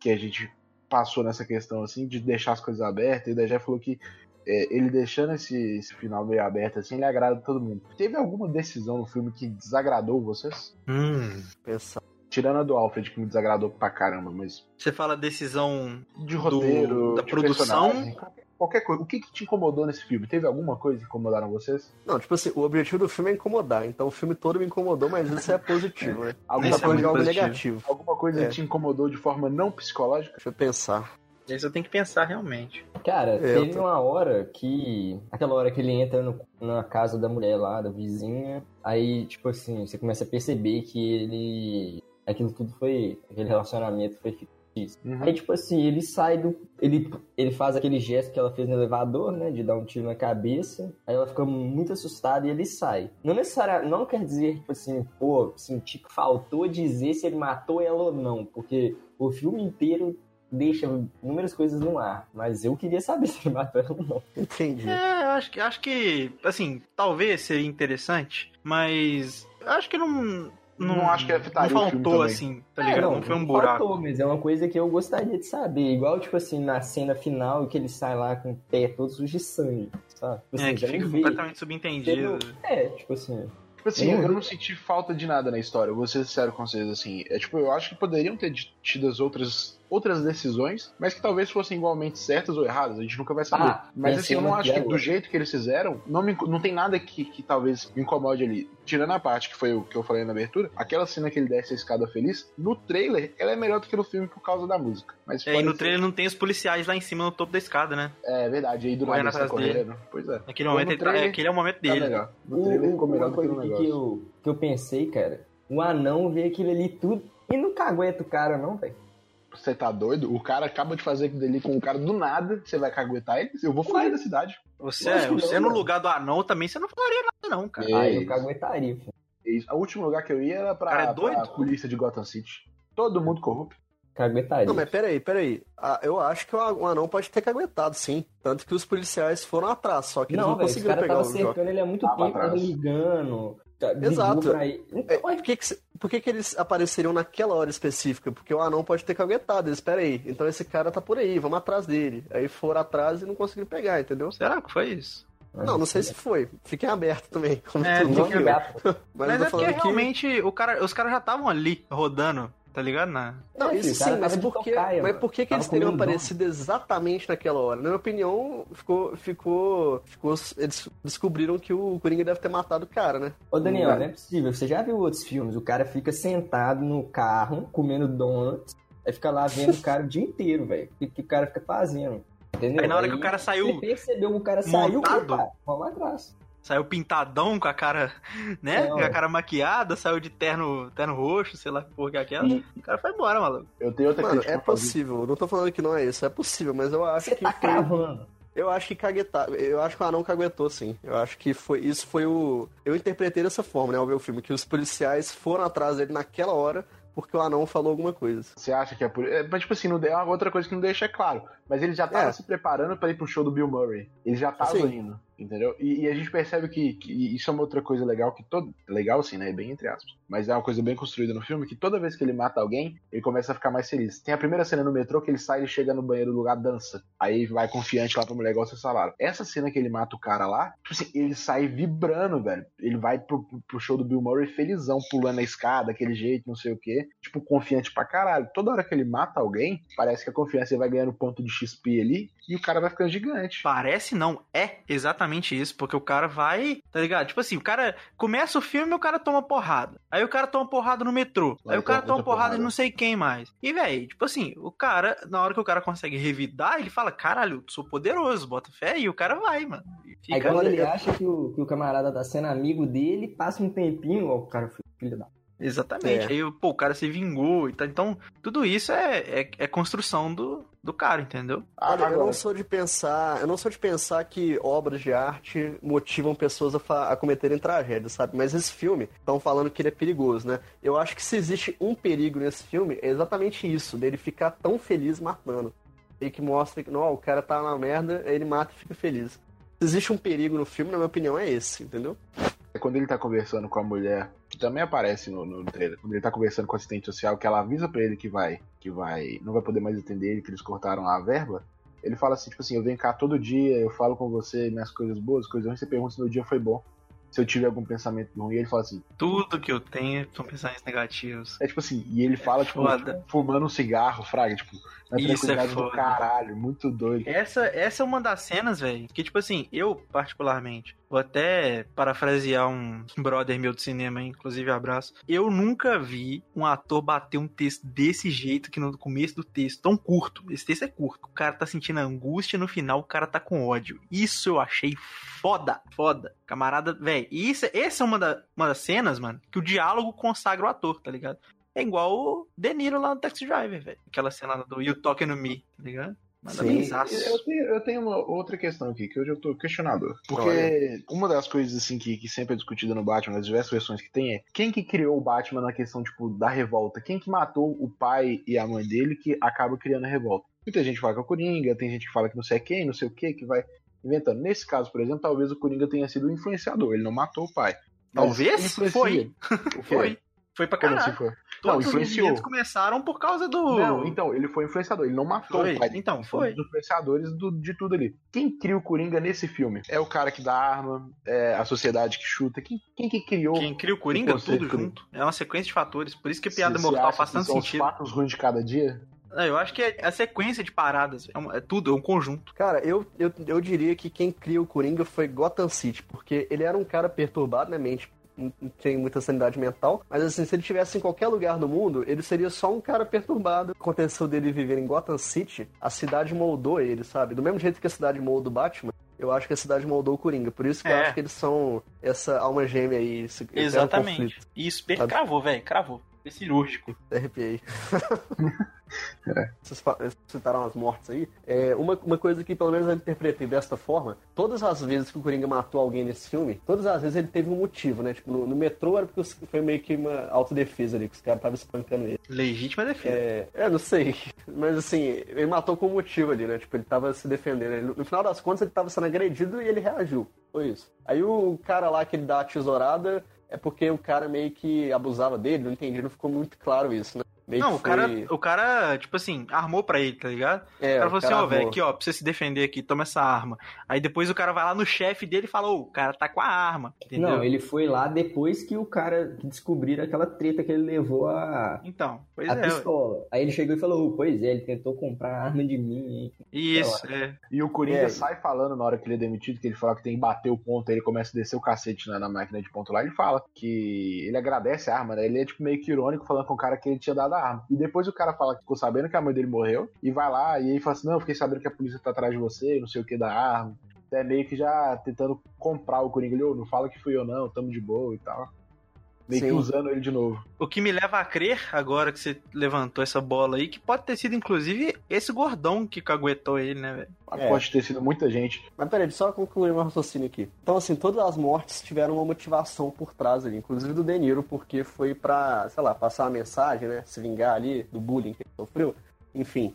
que a gente passou nessa questão assim de deixar as coisas abertas. E o Dejé falou que é, ele deixando esse, esse final meio aberto assim, ele agrada todo mundo. Teve alguma decisão no filme que desagradou vocês? Hum. Pensar. Tirando a do Alfred, que me desagradou pra caramba, mas Você fala decisão de roteiro, da de produção? personagem, qualquer, coisa. O que, que te incomodou nesse filme? Teve alguma coisa que incomodaram vocês? Não, tipo assim, o objetivo do filme é incomodar. Então o filme todo me incomodou, mas isso é positivo, né? Alguma é de muito algo positivo. negativo. Alguma coisa É. que te incomodou de forma não psicológica? Deixa eu pensar. Isso eu tenho que pensar realmente. Cara, É, eu teve tô- uma hora que. Aquela hora que ele entra no- na casa da mulher lá, da vizinha. Aí, tipo assim, você começa a perceber que ele. Aquilo tudo foi. Aquele relacionamento foi Isso. Uhum. Aí, tipo assim, ele sai do. Ele, ele faz aquele gesto que ela fez no elevador, né? De dar um tiro na cabeça. Aí ela fica muito assustada e ele sai. Não necessariamente. Não quer dizer, tipo assim, pô, sentir que faltou dizer se ele matou ela ou não. Porque o filme inteiro deixa inúmeras coisas no ar. Mas eu queria saber se ele matou ela ou não. Entendi. É, eu acho que, acho que, assim, talvez seria interessante, mas eu acho que não. Não, Não acho que afetaria não o filme faltou, assim, tá É, ligado? não, foi um buraco. faltou, mas é uma coisa que eu gostaria de saber. Igual, tipo assim, na cena final que ele sai lá com o pé todo sujo de sangue, sabe? Tipo É, assim, que fica não vê. completamente subentendido. É, tipo assim. Tipo assim, Eu não eu não senti falta de nada na história, eu vou ser sincero com vocês, assim. É tipo, eu acho que poderiam ter tido as outras, outras decisões, mas que talvez fossem igualmente certas ou erradas, a gente nunca vai saber. Ah, mas tem assim, eu não acho que é do jeito que eles fizeram, não, me, não tem nada que, que talvez me incomode ali. Tirando a parte que foi o que eu falei na abertura, aquela cena que ele desce a escada feliz, no trailer, ela é melhor do que no filme por causa da música. Mas É, e no ser- trailer não tem os policiais lá em cima no topo da escada, né? É verdade, aí do ele tá correndo. Pois é. Naquele Ou momento, ele tá- trailer, aquele é o momento Tá dele. melhor. No O- trailer ficou melhor do que no negócio. que eu, que eu pensei, cara, o anão vê aquilo ali tudo e não cagueta o cara, não, velho. Você tá doido? O cara acaba de fazer aquilo ali com o cara do nada. Você vai caguetar ele? Eu vou fugir da cidade. Você, Lógico que você não, no mano. lugar do anão também, você não falaria nada, não, cara. É Aí eu caguetaria. É isso. O último lugar que eu ia era pra, Cara, é pra doido? polícia de Gotham City. Todo mundo corrupto. Caguetaria. Não, mas peraí, peraí. Ah, eu acho que o anão pode ter caguetado, sim. Tanto que os policiais foram atrás, só que eles Não, não, velho, os conseguiram pegar o cercando ele há muito Tava tempo, ligando. Tá- Exato. Ele. É, Então, por que, que, por que, que eles apareceriam naquela hora específica? Porque o anão pode ter caguetado. Eles, peraí, então esse cara tá por aí, vamos atrás dele. Aí foram atrás e não conseguiram pegar, entendeu? Será que foi isso? Não, não sei se foi. Fiquem abertos também. Como É, filme. gato. Mas, Mas eu tô é porque que. realmente o cara, os caras já estavam ali, rodando, tá ligado? Na... Não, isso cara sim, mas por que, tocaia, mas por que, que eles teriam aparecido exatamente naquela hora? Na minha opinião, ficou, ficou, ficou. Eles descobriram que o Coringa deve ter matado o cara, né? Ô, Daniel, Não. é possível. Você já viu outros filmes? O cara fica sentado no carro, comendo donuts, aí fica lá vendo o cara o dia inteiro, velho. O que, que o cara fica fazendo? Entendeu? Aí na hora que o cara saiu Você percebeu que o cara saiu, opa, vamos atrás. Saiu pintadão com a cara, né? Não. Com a cara maquiada, saiu de terno, terno roxo, sei lá que porra que é aquela. E- O cara foi embora, maluco. Eu tenho outra Mano, é fazer. possível. Eu Não tô falando que não é isso, é possível, mas eu acho Você que tá foi- cravando. Eu acho que caguetar. Eu acho que o anão caguetou, sim. Eu acho que foi. Isso foi o. Eu interpretei dessa forma, né, ao ver o filme, que os policiais foram atrás dele naquela hora porque o anão falou alguma coisa. Você acha que é por. é, mas, tipo assim, não, é uma outra coisa que não deixa claro. Mas ele já tava É. se preparando pra ir pro show do Bill Murray. Ele já tava Sim. indo, entendeu? E, e a gente percebe que, que isso é uma outra coisa legal que todo. Legal assim, né? Bem entre aspas. Mas é uma coisa bem construída no filme que toda vez que ele mata alguém, ele começa a ficar mais feliz. Tem a primeira cena no metrô que ele sai e chega no banheiro do lugar, dança. Aí vai confiante lá pra mulher, igual vocês falaram. Essa cena que ele mata o cara lá, tipo assim, ele sai vibrando, velho. Ele vai pro, pro- show do Bill Murray felizão, pulando a escada, daquele jeito, não sei o quê. Tipo, confiante pra caralho. Toda hora que ele mata alguém, parece que a confiança vai ganhando ponto de XP ali e o cara vai ficando gigante. Parece não, é exatamente isso, porque o cara vai, tá ligado? Tipo assim, o cara começa o filme e o cara toma porrada. Aí o cara toma porrada no metrô. Vai Aí o cara toma muita porrada de porrada. não sei quem mais. E, velho, tipo assim, o cara, na hora que o cara consegue revidar, ele fala: caralho, eu sou poderoso, bota fé, e o cara vai, mano. Aí quando ele acha que o, que o camarada tá sendo amigo dele, passa um tempinho, ó, o cara filho da. Exatamente. É. Aí, pô, o cara se vingou e tal. Então, tudo isso é, é, é construção do, do cara, entendeu? Olha, eu não sou de pensar, eu não sou de pensar que obras de arte motivam pessoas a, a cometerem tragédias, sabe? Mas esse filme, estão falando que ele é perigoso, né? Eu acho que se existe um perigo nesse filme, é exatamente isso, dele ficar tão feliz matando. E que mostra que, não, o cara tá na merda, aí ele mata e fica feliz. Se existe um perigo no filme, na minha opinião, é esse, entendeu? É quando ele tá conversando com a mulher, que também aparece no, no trailer, quando ele tá conversando com a assistente social, que ela avisa pra ele que vai, que vai, não vai poder mais atender ele, que eles cortaram a verba, ele fala assim, tipo assim, eu venho cá todo dia, eu falo com você minhas coisas boas, coisas ruins, você pergunta se meu dia foi bom. Se eu tiver algum pensamento ruim, ele fala assim, Tudo que eu tenho são pensamentos negativos. é tipo assim, e ele fala, tipo, Foda. tipo, fumando um cigarro, fraga, tipo, Isso é tranquilidade do foda. caralho, muito doido. Essa, essa é uma das cenas, velho, que, tipo assim, eu, particularmente, vou até parafrasear um brother meu de cinema, inclusive abraço. Eu nunca vi um ator bater um texto desse jeito, que no começo do texto, tão curto. Esse texto é curto. O cara tá sentindo angústia, no final o cara tá com ódio. Isso eu achei foda, foda. Camarada, velho, isso, essa é uma, da, uma das cenas, mano, que o diálogo consagra o ator, tá ligado? É igual o De Niro lá no Taxi Driver, velho. Aquela cena do You Talking to Me, tá ligado? Manda Sim. Eu tenho, eu tenho uma outra questão aqui, que hoje eu tô questionador. Porque Olha. uma das coisas assim que, que sempre é discutida no Batman, nas diversas versões que tem, é quem que criou o Batman na questão, tipo, da revolta? Quem que matou o pai e a mãe dele que acaba criando a revolta? Muita gente fala que é o Coringa, tem gente que fala que não sei quem, não sei o que, que vai inventando. Nesse caso, por exemplo, talvez o Coringa tenha sido o influenciador, ele não matou o pai. Talvez? Foi. Foi. Foi pra Como caralho. assim foi? Não, Todos os influenciou. movimentos começaram por causa do. Não, então, ele foi influenciador, ele não matou Foi, o pai. então, Ele foi. um dos influenciadores do- de tudo ali. Quem cria o Coringa nesse filme? É o cara que dá arma, é a sociedade que chuta. Quem, quem que criou? Quem cria o Coringa, O tudo junto. É uma sequência de fatores. Por isso que piada Se- se mortal acha faz que tanto são sentido. Os fatos ruins de cada dia? É, Eu acho que é a sequência de paradas. É, um- é tudo, é um conjunto. Cara, eu, eu, eu diria que quem cria o Coringa foi Gotham City, porque ele era um cara perturbado na mente, não não tem muita sanidade mental, mas assim, se ele estivesse em qualquer lugar do mundo, ele seria só um cara perturbado. Aconteceu dele viver em Gotham City, a cidade moldou ele, sabe? Do mesmo jeito que a cidade moldou o Batman, eu acho que a cidade moldou o Coringa. Por isso que eu É. acho que eles são essa alma gêmea aí, esse Exatamente. conflito. Isso, Sabe? cravou, velho. Cravou. É cirúrgico. Arrepiei. É. Vocês citaram as mortes aí. É, uma, uma coisa que pelo menos eu interpretei desta forma, todas as vezes que o Coringa matou alguém nesse filme, todas as vezes ele teve um motivo, né? Tipo, no, no metrô era porque os- foi meio que uma autodefesa ali, que os caras estavam espancando ele. Legítima defesa. É, é, não sei. Mas assim, ele matou com um motivo ali, né? Tipo, ele tava se defendendo. Ele- no final das contas, ele tava sendo agredido e ele reagiu. Foi isso. Aí o cara lá que ele dá a tesourada é porque o cara meio que abusava dele, não entendi, não ficou muito claro isso, né? Meio Não, o cara, foi- o cara, tipo assim, armou pra ele, tá ligado? É, o cara falou assim, ó, velho, aqui, ó, pra você se defender aqui, toma essa arma. Aí depois o cara vai lá no chefe dele e fala, ô, o cara tá com a arma, entendeu? Não, ele foi lá depois que o cara que descobriram aquela treta que ele levou a, Então, pois a é. ué. pistola. Aí ele chegou e falou, "Oh, pois é, ele tentou comprar a arma de mim, hein? Isso, é. E o Coringa É. sai falando na hora que ele é demitido, que ele fala que tem que bater o ponto, aí ele começa a descer o cacete na, na máquina de ponto lá, ele fala que ele agradece a arma, né? Ele é tipo meio que irônico falando com o cara que ele tinha dado a arma. E depois o cara fala que ficou sabendo que a mãe dele morreu, e vai lá, e aí fala assim, não, fiquei sabendo que a polícia tá atrás de você, não sei o que da arma. É meio que já tentando comprar o Coringa, ele, ô, não fala que fui eu não, tamo de boa e tal. Meio que Sim. usando ele de novo. O que me leva a crer, agora que você levantou essa bola aí, que pode ter sido, inclusive, esse gordão que caguetou ele, né, velho? É. Pode ter sido muita gente. Mas peraí, só concluir meu raciocínio aqui. Então, assim, todas as mortes tiveram uma motivação por trás ali, inclusive do De Niro, porque foi pra, sei lá, passar uma mensagem, né? Se vingar ali do bullying que ele sofreu. Enfim.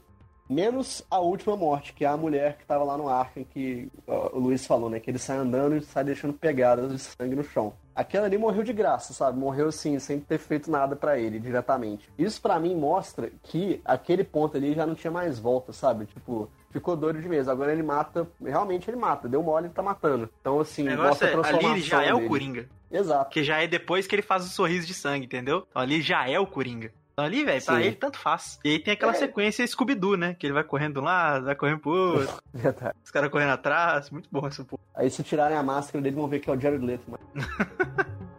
Menos a última morte, que é a mulher que tava lá no arco, em que ó, o Luiz falou, né? Que ele sai andando e sai deixando pegadas de sangue no chão. Aquela ali morreu de graça, sabe? Morreu assim, sem ter feito nada pra ele diretamente. Isso pra mim mostra que aquele ponto ali já não tinha mais volta, sabe? Tipo, ficou doido de mesa. Agora ele mata, realmente ele mata. Deu mole, ele tá matando. Então, assim, O negócio é, ali ele já é o dele. Coringa. Exato. Que já é depois que ele faz o sorriso de sangue, entendeu? Então ali já é o Coringa. Então ali, velho, pra ele tanto faz. E aí tem aquela É. sequência Scooby-Doo, né? Que ele vai correndo lado, vai correndo pro outro, Verdade. os caras correndo atrás. Muito bom essa porra. Aí se tirarem a máscara dele, vão ver que é o Jared Leto. Mas...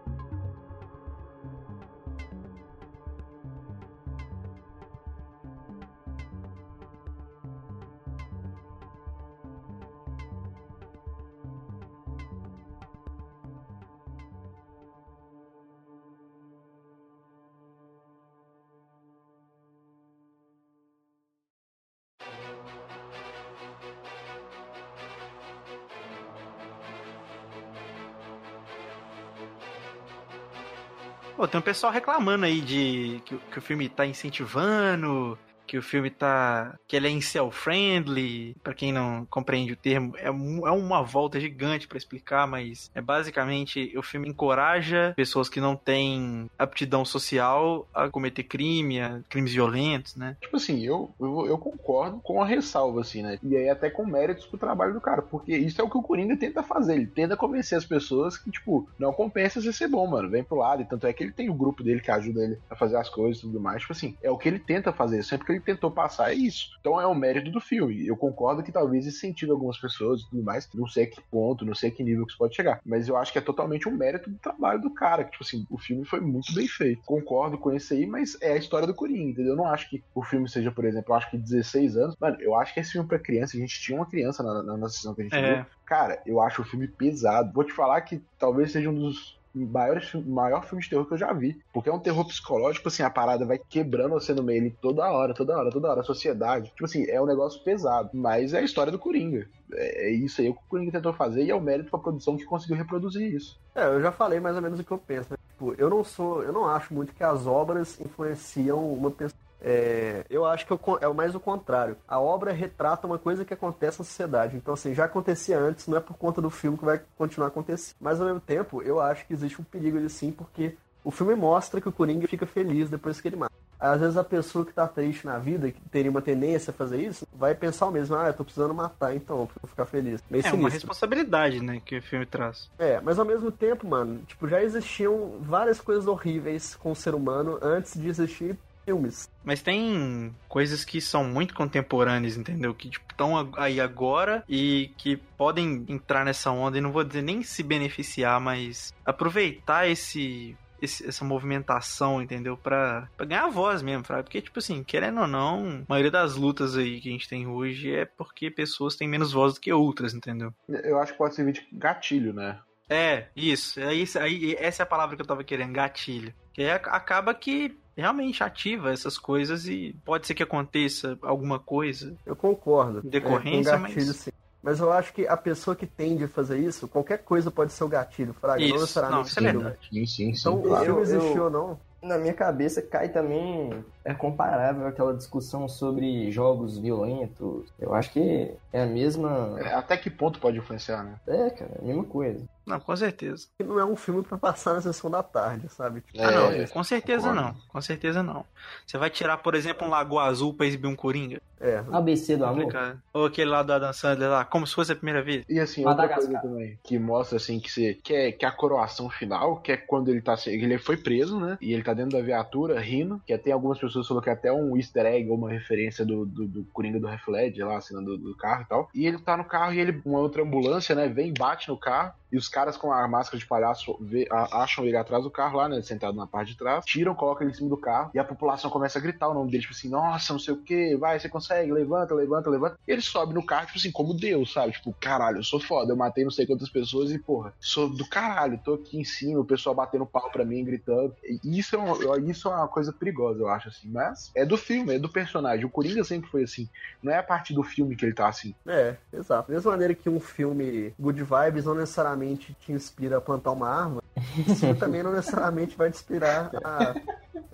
Pô, tem um pessoal reclamando aí de que, o- que o filme tá incentivando, que o filme tá. que ele é incel-friendly. Pra quem não compreende o termo, é, é uma volta gigante pra explicar, mas é basicamente o filme encoraja pessoas que não têm aptidão social a cometer crime, a- crimes violentos, né? Tipo assim, eu, eu, eu concordo com a ressalva, assim, né? E aí até com méritos pro trabalho do cara, porque isso é o que o Coringa tenta fazer. Ele tenta convencer as pessoas que, tipo, não compensa você ser bom, mano. Vem pro lado. E tanto é que ele tem o grupo dele que ajuda ele a fazer as coisas e tudo mais. Tipo assim, é o que ele tenta fazer. Sempre que ele tentou passar, é isso. Então é o mérito do filme. Eu concordo que talvez incentive algumas pessoas e tudo mais. Não sei a que ponto, não sei a que nível que isso pode chegar. Mas eu acho que é totalmente um mérito do trabalho do cara. Que, tipo assim, o filme foi muito bem feito. Concordo com isso aí, mas é a história do Coringa, entendeu? Eu não acho que o filme seja, por exemplo, eu acho que 16 anos. Mano, eu acho que esse filme pra criança, a gente tinha uma criança na, na nossa sessão que a gente viu. É. Cara, eu acho o filme pesado. Vou te falar que talvez seja um dos maior, maior filme de terror que eu já vi. Porque é um terror psicológico, assim, a parada vai quebrando você no meio ali toda hora, toda hora, toda hora. A sociedade. Tipo assim, é um negócio pesado. Mas é a história do Coringa. É, é isso aí que o Coringa tentou fazer e é o mérito pra produção que conseguiu reproduzir isso. É, eu já falei mais ou menos o que eu penso. Né? Tipo, eu não sou. Eu não acho muito que as obras influenciam uma pessoa. É, eu acho que é mais o contrário. A obra retrata uma coisa que acontece na sociedade. Então, assim, já acontecia antes, não é por conta do filme que vai continuar acontecendo. Mas, ao mesmo tempo, eu acho que existe um perigo ali sim, porque o filme mostra que o Coringa fica feliz depois que ele mata. Às vezes a pessoa que tá triste na vida, que teria uma tendência a fazer isso, vai pensar o mesmo, ah, eu tô precisando matar, então, pra ficar feliz. Meio é sinistro. uma responsabilidade, né, que o filme traz. É, mas ao mesmo tempo, mano, tipo, já existiam várias coisas horríveis com o ser humano antes de existir filmes. Mas tem coisas que são muito contemporâneas, entendeu? Que estão tipo, aí agora e que podem entrar nessa onda e não vou dizer nem se beneficiar, mas aproveitar esse esse, essa movimentação, entendeu? Pra, pra ganhar voz mesmo, sabe? Porque, tipo assim, querendo ou não, a maioria das lutas aí que a gente tem hoje é porque pessoas têm menos voz do que outras, entendeu? Eu acho que pode servir de gatilho, né? É, isso. É isso aí, essa é a palavra que eu tava querendo, gatilho. É, acaba que realmente ativa essas coisas e pode ser que aconteça alguma coisa. Eu concordo. Decorrência, é, um gatilho, mas... Sim. Mas eu acho que a pessoa que tende a fazer isso, qualquer coisa pode ser o gatilho, Fraga. Isso. Não necessariamente. Não, isso é verdade. Sim, sim, sim. Então, claro. existiu ou não, na minha cabeça cai também é comparável àquela discussão sobre jogos violentos. Eu acho que é a mesma. É, até que ponto pode influenciar, né? É, cara, é a mesma coisa. Não, com certeza. Não é um filme para passar na sessão da tarde, sabe? Tipo, ah, não, é, com certeza concordo. não. Com certeza não. Você vai tirar, por exemplo, um Lagoa Azul pra exibir um Coringa? É. ABC do amor. Ou aquele lá do Adam Sandler lá, como se fosse a primeira vez. E assim, outra coisa também, que mostra assim que, você, que, é, que é a coroação final, que é quando ele tá. Ele foi preso, né? E ele tá dentro da viatura rindo, que até algumas pessoas falaram que é até um easter egg ou uma referência do, do, do Coringa do Refled lá, assim, do, do carro e tal. E ele tá no carro e ele, uma outra ambulância, né, vem, bate no carro e os caras com a máscara de palhaço vê, a, acham ele atrás do carro lá, né? Sentado na parte de trás, tiram, colocam ele em cima do carro e a população começa a gritar o nome dele, tipo assim, nossa, não sei o que, vai, você consegue, levanta, levanta, levanta. E ele sobe no carro, tipo assim, como Deus, sabe? Tipo, caralho, eu sou foda, eu matei não sei quantas pessoas e, porra, sou do caralho, tô aqui em cima, o pessoal batendo pau pra mim, gritando. E isso é, uma, isso é uma coisa perigosa, eu acho, assim. Mas é do filme, é do personagem. O Coringa sempre foi assim. Não é a partir do filme que ele tá assim. É, exato. Da mesma maneira que um filme Good Vibes não necessariamente te inspira a plantar uma árvore, isso também não necessariamente vai te inspirar a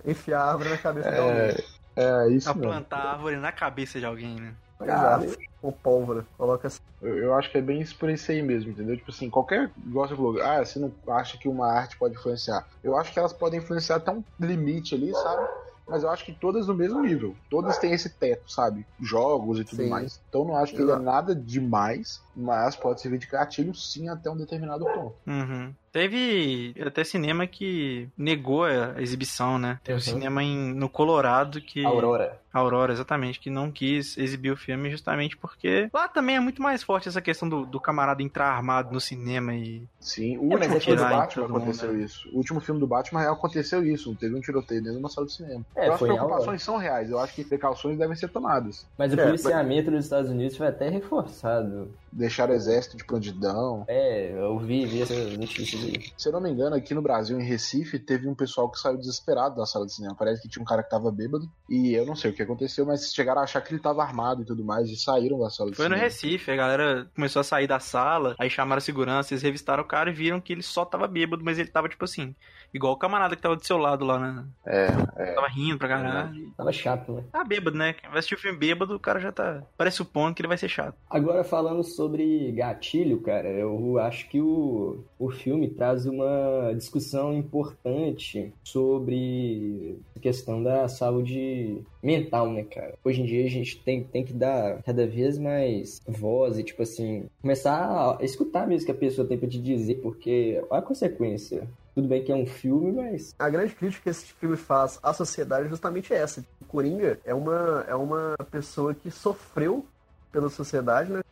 enfiar a árvore na cabeça é, alguém. É, isso A plantar a árvore na cabeça de alguém, né? Exato. Com pólvora. Coloca assim. Eu, eu, acho que é bem isso por isso aí mesmo, entendeu? Tipo assim, qualquer. Igual você falou, ah, você não acha que uma arte pode influenciar. Eu acho que elas podem influenciar até um limite ali, sabe? mas eu acho que todas no mesmo nível. Todas têm esse teto, sabe? Jogos e tudo sim. mais. Então não acho que ele é nada demais, mas pode servir de gatilho sim até um determinado ponto. Uhum. Teve até cinema que negou a exibição, né? Teve uhum. cinema em, no Colorado que. Aurora. Aurora, exatamente, que não quis exibir o filme justamente porque lá também é muito mais forte essa questão do, do camarada entrar armado no cinema e. Sim, o é, último filme do Batman aconteceu mundo, né? isso. O último filme do Batman aconteceu isso, teve um tiroteio dentro de uma sala de cinema. É, as preocupações são reais, eu acho que precauções devem ser tomadas. Mas o é, policiamento dos Estados Unidos foi até reforçado. Deixaram o exército de prontidão. É, eu vi, vi essa notícia Se eu não me engano, aqui no Brasil, em Recife, teve um pessoal que saiu desesperado da sala de cinema. Parece que tinha um cara que tava bêbado e eu não sei o que aconteceu, mas chegaram a achar que ele tava armado e tudo mais e saíram da sala de Foi cinema. Foi no Recife, a galera começou a sair da sala, aí chamaram a segurança, eles revistaram o cara e viram que ele só tava bêbado, mas ele tava tipo assim, igual o camarada que tava do seu lado lá, né? É, é. Tava rindo pra caralho. Tava chato, né? Tá bêbado, né? Quem vai assistir o filme bêbado, o cara já tá. Parece o ponto que ele vai ser chato. Agora, falando sobre gatilho, cara, eu acho que o, o filme traz uma discussão importante sobre a questão da saúde mental, né, cara? Hoje em dia a gente tem, tem que dar cada vez mais voz e, tipo assim, começar a escutar mesmo o que a pessoa tem pra te dizer, porque a consequência tudo bem que é um filme, mas. A grande crítica que esse filme faz à sociedade é justamente essa. O Coringa é uma, é uma pessoa que sofreu pela sociedade, né?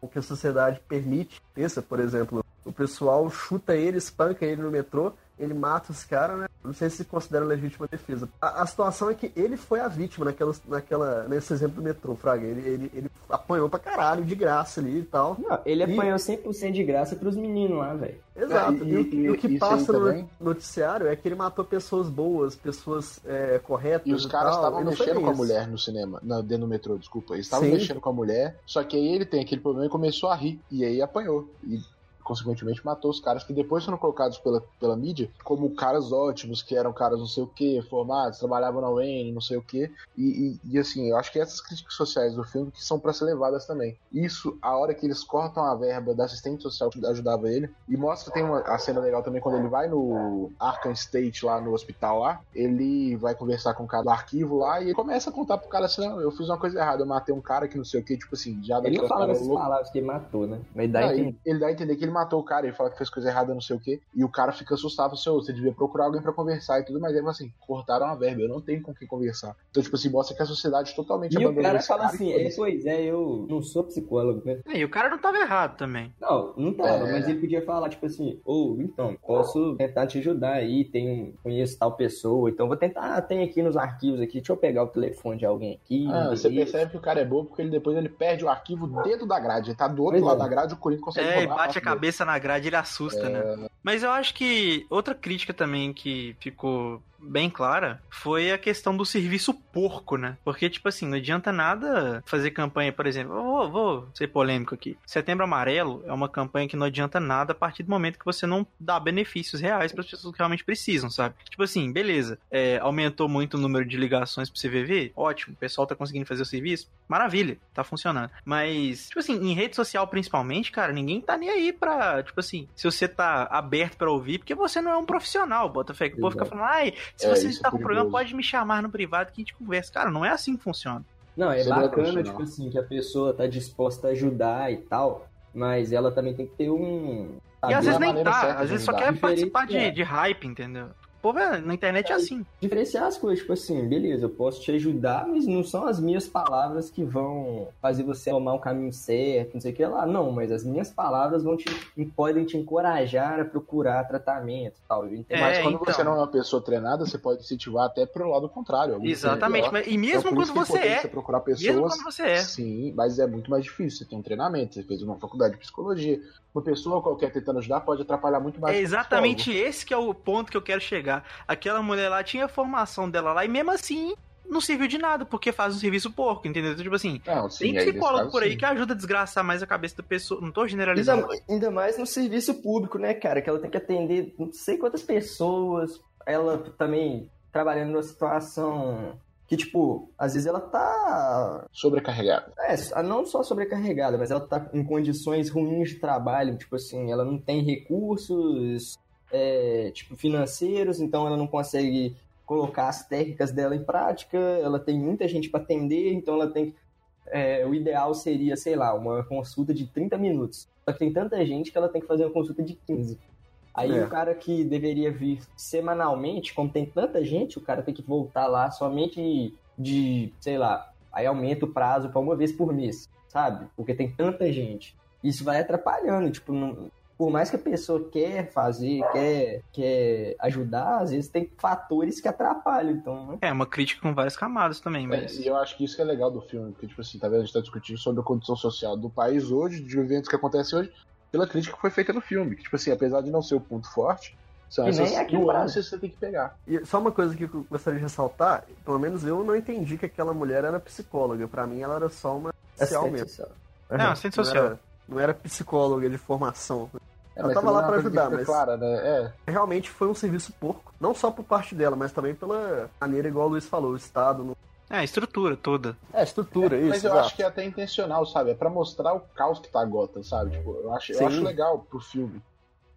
O que a sociedade permite. Pensa, por exemplo, o pessoal chuta ele, espanca ele no metrô ele mata os caras, né? Não sei se considera legítima defesa. A, a, situação é que ele foi a vítima naquela, naquela, nesse exemplo do metrô, Fraga. Ele, ele, ele apanhou pra caralho de graça ali e tal. Não, ele e... apanhou 100% de graça pros meninos lá, velho. Exato. É, e, e, e, o que passa no noticiário é que ele matou pessoas boas, pessoas é, corretas. E os caras estavam mexendo com a mulher no cinema, na, dentro do metrô, desculpa. Eles estavam mexendo com a mulher, só que aí ele tem aquele problema e começou a rir. E aí apanhou. E consequentemente matou os caras que depois foram colocados pela, pela mídia como caras ótimos, que eram caras não sei o que, formados, trabalhavam na UN, não sei o que. E, e, assim, eu acho que essas críticas sociais do filme que são para ser levadas também. Isso, a hora que eles cortam a verba da assistente social que ajudava ele, e mostra, tem uma a cena legal também quando ele vai no Arkham State, lá no hospital lá, ele vai conversar com o cara do arquivo lá e ele começa a contar pro cara assim, não, eu fiz uma coisa errada, eu matei um cara que não sei o que, tipo assim, já Ele fala essas palavras que ele matou, né? Mas dá não, ele, ele dá a entender que ele matou o cara, ele fala que fez coisa errada, não sei o quê, e o cara fica assustado, assim, você devia procurar alguém para conversar e tudo, mas ele fala assim, cortaram a verba, eu não tenho com quem conversar. Então, tipo assim, mostra que a sociedade totalmente e abandonou o cara fala cara assim, é, pois é, eu não sou psicólogo, né? E o cara não tava errado também. Não, não tava, é... mas ele podia falar, tipo assim, ou, oh, então, posso tentar te ajudar aí, tem, conheço tal pessoa, então vou tentar, ah, tem aqui nos arquivos aqui, deixa eu pegar o telefone de alguém aqui. Ah, você percebe que o cara é bom porque ele depois ele perde o arquivo dentro da grade, ele tá do outro pois lado é. da grade, o Corinthians consegue É, e bate a cabeça dele. na grade, ele assusta, é... né? Mas eu acho que outra crítica também que ficou bem clara foi a questão do serviço porco, né? Porque, tipo assim, não adianta nada fazer campanha, por exemplo, eu vou, vou ser polêmico aqui. Setembro Amarelo é uma campanha que não adianta nada a partir do momento que você não dá benefícios reais para as pessoas que realmente precisam, sabe? Tipo assim, beleza, é, aumentou muito o número de ligações pro CVV, ótimo, o pessoal tá conseguindo fazer o serviço, maravilha, tá funcionando. Mas, tipo assim, em rede social principalmente, cara, ninguém tá nem aí pra, tipo assim, se você tá aberto para ouvir, porque você não é um profissional, bota fé, que o povo fica falando, ai, se é, você está é com problema, pode me chamar no privado que a gente conversa. Cara, não é assim que funciona. Não, é você bacana, tipo assim, que a pessoa tá disposta a ajudar e tal, mas ela também tem que ter um. E às vezes nem tá, às vezes só quer participar de, de hype, entendeu? Povo é, na internet é, é assim. Diferenciar as coisas, tipo assim, beleza, eu posso te ajudar, mas não são as minhas palavras que vão fazer você tomar um caminho certo, não sei o que lá. Não, mas as minhas palavras vão te, podem te encorajar a procurar tratamento tal. É, mas quando então... você não é uma pessoa treinada, você pode incentivar até pro lado contrário. Exatamente, mas, e mesmo então, quando você é. Você procurar pessoas, mesmo quando você é. Sim, mas é muito mais difícil. Você tem um treinamento, você fez uma faculdade de psicologia, uma pessoa qualquer tentando ajudar pode atrapalhar muito mais. É exatamente esse que é o ponto que eu quero chegar. Aquela mulher lá tinha a formação dela lá e mesmo assim não serviu de nada, porque faz um serviço porco, entendeu? Então, tipo assim, não, sim, tem psicólogo por aí sim. que ajuda a desgraçar mais a cabeça da pessoa. Não tô generalizando. Ainda, ainda, mais no serviço público, né, cara? Que ela tem que atender não sei quantas pessoas. Ela também trabalhando numa situação que, tipo, às vezes ela tá. Sobrecarregada. É, não só sobrecarregada, mas ela tá em condições ruins de trabalho, tipo assim, ela não tem recursos, é, tipo, financeiros, então ela não consegue colocar as técnicas dela em prática, ela tem muita gente para atender, então ela tem. É, o ideal seria, sei lá, uma consulta de 30 minutos. Só que tem tanta gente que ela tem que fazer uma consulta de 15. Aí é. o cara que deveria vir semanalmente, como tem tanta gente, o cara tem que voltar lá somente de, sei lá, aí aumenta o prazo para uma vez por mês, sabe? Porque tem tanta gente. Isso vai atrapalhando, tipo, não, por mais que a pessoa quer fazer, quer, quer ajudar, às vezes tem fatores que atrapalham, então... Né? É, uma crítica com várias camadas também, é, mas... É, e eu acho que isso que é legal do filme, porque, tipo assim, tá vendo? A gente tá discutindo sobre a condição social do país hoje, de eventos que acontecem hoje, pela crítica que foi feita no filme. Que, tipo assim, apesar de não ser o ponto forte, são e essas nuances que você tem que pegar. E só uma coisa que eu gostaria de ressaltar, pelo menos eu não entendi que aquela mulher era psicóloga. Para mim ela era só uma social mesmo. Uhum. Não, assistente social. Não era, não era psicóloga de formação. É, ela tava lá para ajudar, mas clara, né? é. realmente foi um serviço porco. Não só por parte dela, mas também pela maneira, igual o Luiz falou, o Estado não é, a estrutura toda. É, a estrutura, é, isso. Mas eu exato. acho que é até intencional, sabe? É pra mostrar o caos que tá a Gotham, sabe? Tipo, eu acho, eu acho legal pro filme.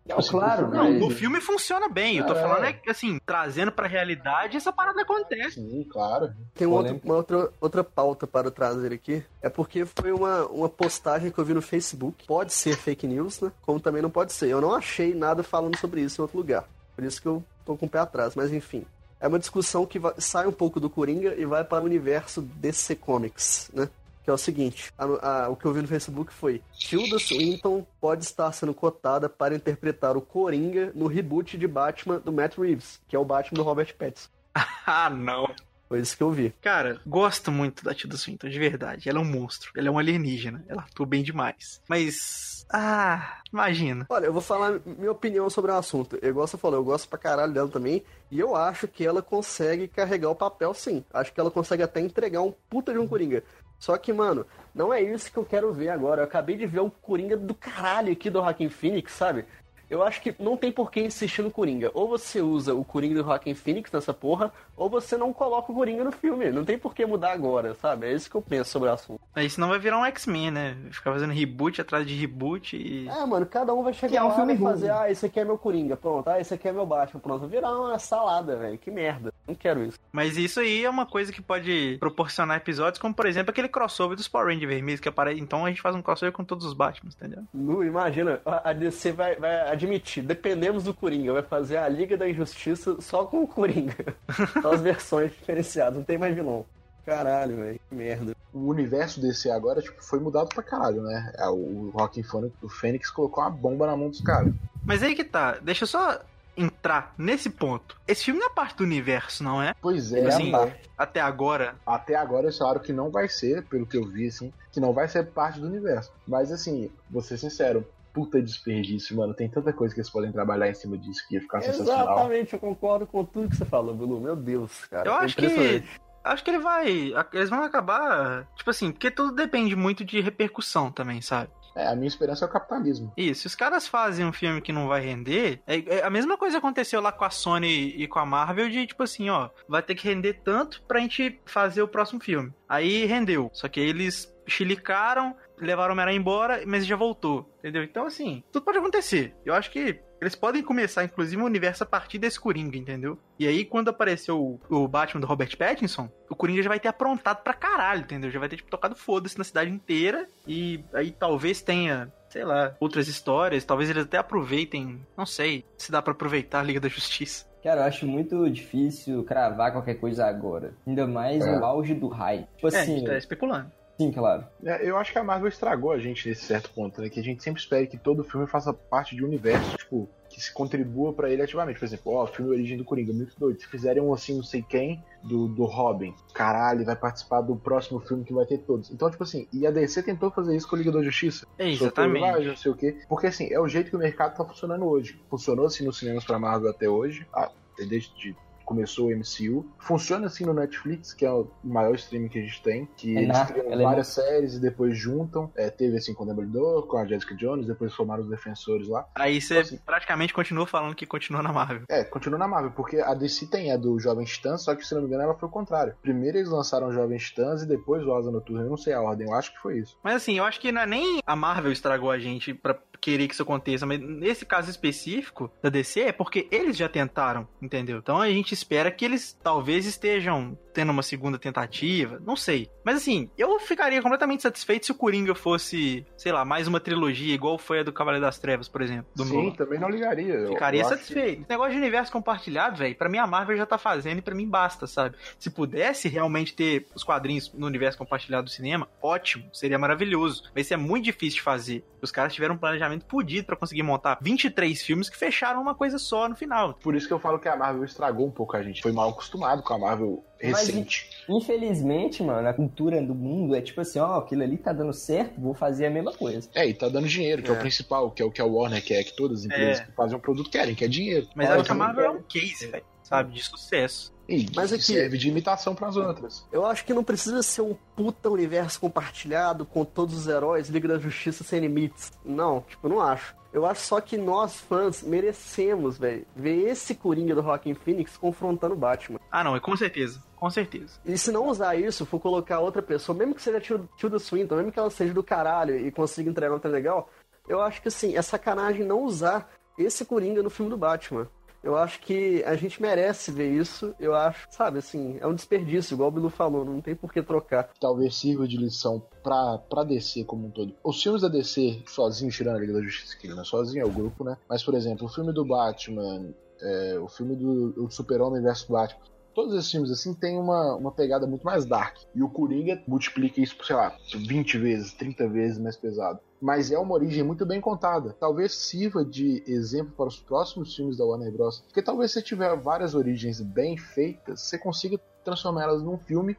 Não, assim, claro, não. Né? No filme funciona bem. Eu tô é. falando é que, assim, trazendo pra realidade, essa parada acontece. Sim, claro. Tem um outro, uma outra, outra pauta para trazer aqui. É porque foi uma, uma postagem que eu vi no Facebook. Pode ser fake news, né? Como também não pode ser. Eu não achei nada falando sobre isso em outro lugar. Por isso que eu tô com o pé atrás. Mas enfim é uma discussão que vai, sai um pouco do Coringa e vai para o universo DC Comics, né? Que é o seguinte: a, a, o que eu vi no Facebook foi: Tilda Swinton pode estar sendo cotada para interpretar o Coringa no reboot de Batman do Matt Reeves, que é o Batman do Robert Pattinson. ah, não. Foi isso que eu vi. Cara, gosto muito da Tilda Swinton, de verdade. Ela é um monstro. Ela é um alienígena. Ela atua bem demais. Mas. Ah, imagina. Olha, eu vou falar minha opinião sobre o assunto. Igual você falou, eu gosto pra caralho dela também. E eu acho que ela consegue carregar o papel sim. Acho que ela consegue até entregar um puta de um Coringa. Só que, mano, não é isso que eu quero ver agora. Eu acabei de ver um Coringa do caralho aqui do Joaquin Phoenix, sabe? Eu acho que não tem por que insistir no Coringa. Ou você usa o Coringa do Joaquin Phoenix nessa porra, ou você não coloca o Coringa no filme. Não tem por que mudar agora, sabe? É isso que eu penso sobre o assunto. Aí senão vai virar um X-Men, né? Ficar fazendo reboot atrás de reboot e. É, mano, cada um vai chegar é um lá filme e fazer, ruim. ah, esse aqui é meu Coringa, pronto, ah, esse aqui é meu Batman, pronto. Vai virar uma salada, velho. Que merda. Não quero isso. Mas isso aí é uma coisa que pode proporcionar episódios, como por exemplo aquele crossover dos Power Rangers vermelhos que aparece. Então a gente faz um crossover com todos os Batmans, entendeu? Lu, imagina, a DC vai, vai admitir, dependemos do Coringa, vai fazer a Liga da Injustiça só com o Coringa. Só as versões diferenciadas, não tem mais vilão. Caralho, velho, que merda. O universo desse agora, tipo, foi mudado pra caralho, né? É, O Rockin' Fênix, o Fênix colocou uma bomba na mão dos caras. Mas aí que tá, deixa eu só entrar nesse ponto. Esse filme não é parte do universo, não é? Pois é, Ele Assim, é até agora. até agora eles falaram que não vai ser, pelo que eu vi, assim, que não vai ser parte do universo. Mas assim, vou ser sincero, puta desperdício, mano. Tem tanta coisa que eles podem trabalhar em cima disso que ia ficar sensacional. Exatamente, eu concordo com tudo que você falou, Bilu. Meu Deus, cara. Eu é acho que. Acho que ele vai. Eles vão acabar. Tipo assim, porque tudo depende muito de repercussão também, sabe? É, a minha esperança é o capitalismo. Isso, se os caras fazem um filme que não vai render, é, é a mesma coisa aconteceu lá com a Sony e com a Marvel de tipo assim, ó, vai ter que render tanto pra gente fazer o próximo filme. Aí rendeu, só que eles chilicaram, levaram o Homem-Aranha embora, mas já voltou, entendeu? Então assim, tudo pode acontecer. Eu acho que eles podem começar, inclusive, o universo a partir desse Coringa, entendeu? E aí, quando apareceu o, o Batman do Robert Pattinson, o Coringa já vai ter aprontado pra caralho, entendeu? Já vai ter, tipo, tocado foda-se na cidade inteira. E aí talvez tenha, sei lá, outras histórias. Talvez eles até aproveitem, não sei, se dá pra aproveitar a Liga da Justiça. Cara, eu acho muito difícil cravar qualquer coisa agora. Ainda mais É. no auge do hype. Tipo É, a assim, gente tá especulando. Sim, claro. É, eu acho que a Marvel estragou a gente nesse certo ponto, né? Que a gente sempre espera que todo filme faça parte de um universo, tipo, que se contribua pra ele ativamente. Por exemplo, ó, filme Origem do Coringa, muito doido. Se fizerem um assim, não sei quem, do, do Robin, caralho, vai participar do próximo filme que vai ter todos. Então, tipo assim, e a DC tentou fazer isso com a Liga da Justiça. É, Soltou lá, exatamente. não sei o quê. Porque assim, é o jeito que o mercado tá funcionando hoje. Funcionou assim nos cinemas pra Marvel até hoje. Ah, desde que começou o MCU. Funciona assim no Netflix, que é o maior streaming que a gente tem. Que É eles na- criam é várias séries e depois juntam. É, teve assim com o Demolidor, com a Jessica Jones, depois formaram os defensores lá. Aí você Assim. praticamente continua falando que continua na Marvel. É, continua na Marvel, porque a DC tem a do Jovem Titãs, só que se não me engano ela foi o contrário. Primeiro eles lançaram o Jovem Titãs e depois o Asa Noturna. Eu não sei a ordem, eu acho que foi isso. Mas assim, eu acho que não é nem a Marvel estragou a gente pra querer que isso aconteça, mas nesse caso específico da DC é porque eles já tentaram, entendeu? Então a gente espera que eles talvez estejam tendo uma segunda tentativa, não sei. Mas assim, eu ficaria completamente satisfeito se o Coringa fosse, sei lá, mais uma trilogia, igual foi a do Cavaleiro das Trevas, por exemplo. Sim, também não ligaria. Ficaria satisfeito. Esse negócio de universo compartilhado, velho, pra mim a Marvel já tá fazendo e pra mim basta, sabe? Se pudesse realmente ter os quadrinhos no universo compartilhado do cinema, ótimo, seria maravilhoso. Mas isso é muito difícil de fazer. Os caras tiveram um planejamento podido pra conseguir montar 23 filmes que fecharam uma coisa só no final. Por isso que eu falo que a Marvel estragou um pouco a gente. Foi mal acostumado com a Marvel Mas- recente. Infelizmente, mano, a cultura do mundo é tipo assim, ó, aquilo ali tá dando certo, vou fazer a mesma coisa. É, e tá dando dinheiro, que é, É. o principal, que é o que a Warner quer, que todas as empresas É. que fazem um produto querem, que é dinheiro. Mas acho que a Marvel é um case, velho, sabe? De sucesso. E Mas aqui- serve de imitação pras outras. Eu acho que não precisa ser um puta universo compartilhado com todos os heróis, Liga da Justiça sem limites. Não, tipo, não acho. Eu acho só que nós, fãs, merecemos, velho, ver esse Coringa do Rockin' Phoenix confrontando o Batman. Ah, não, é com certeza. Com certeza. E se não usar isso, for colocar outra pessoa, mesmo que seja a Tilda Tilda Swinton, mesmo que ela seja do caralho e consiga entregar um trem legal, eu acho que assim, é sacanagem não usar esse Coringa no filme do Batman. Eu acho que a gente merece ver isso. Eu acho, sabe, assim, é um desperdício, igual o Bilu falou, não tem por que trocar. Talvez sirva de lição pra, pra DC como um todo. Os filmes da DC, sozinho, tirando a Liga da Justiça, que não é sozinho, é o grupo, né? Mas, por exemplo, o filme do Batman, é, o filme do Super-Homem versus Batman, Todos esses filmes, assim, tem uma, uma pegada muito mais dark. E o Coringa multiplica isso por, sei lá, 20 vezes, 30 vezes mais pesado. Mas é uma origem muito bem contada. Talvez sirva de exemplo para os próximos filmes da Warner Bros. Porque talvez se tiver várias origens bem feitas, você consiga transformá-las num filme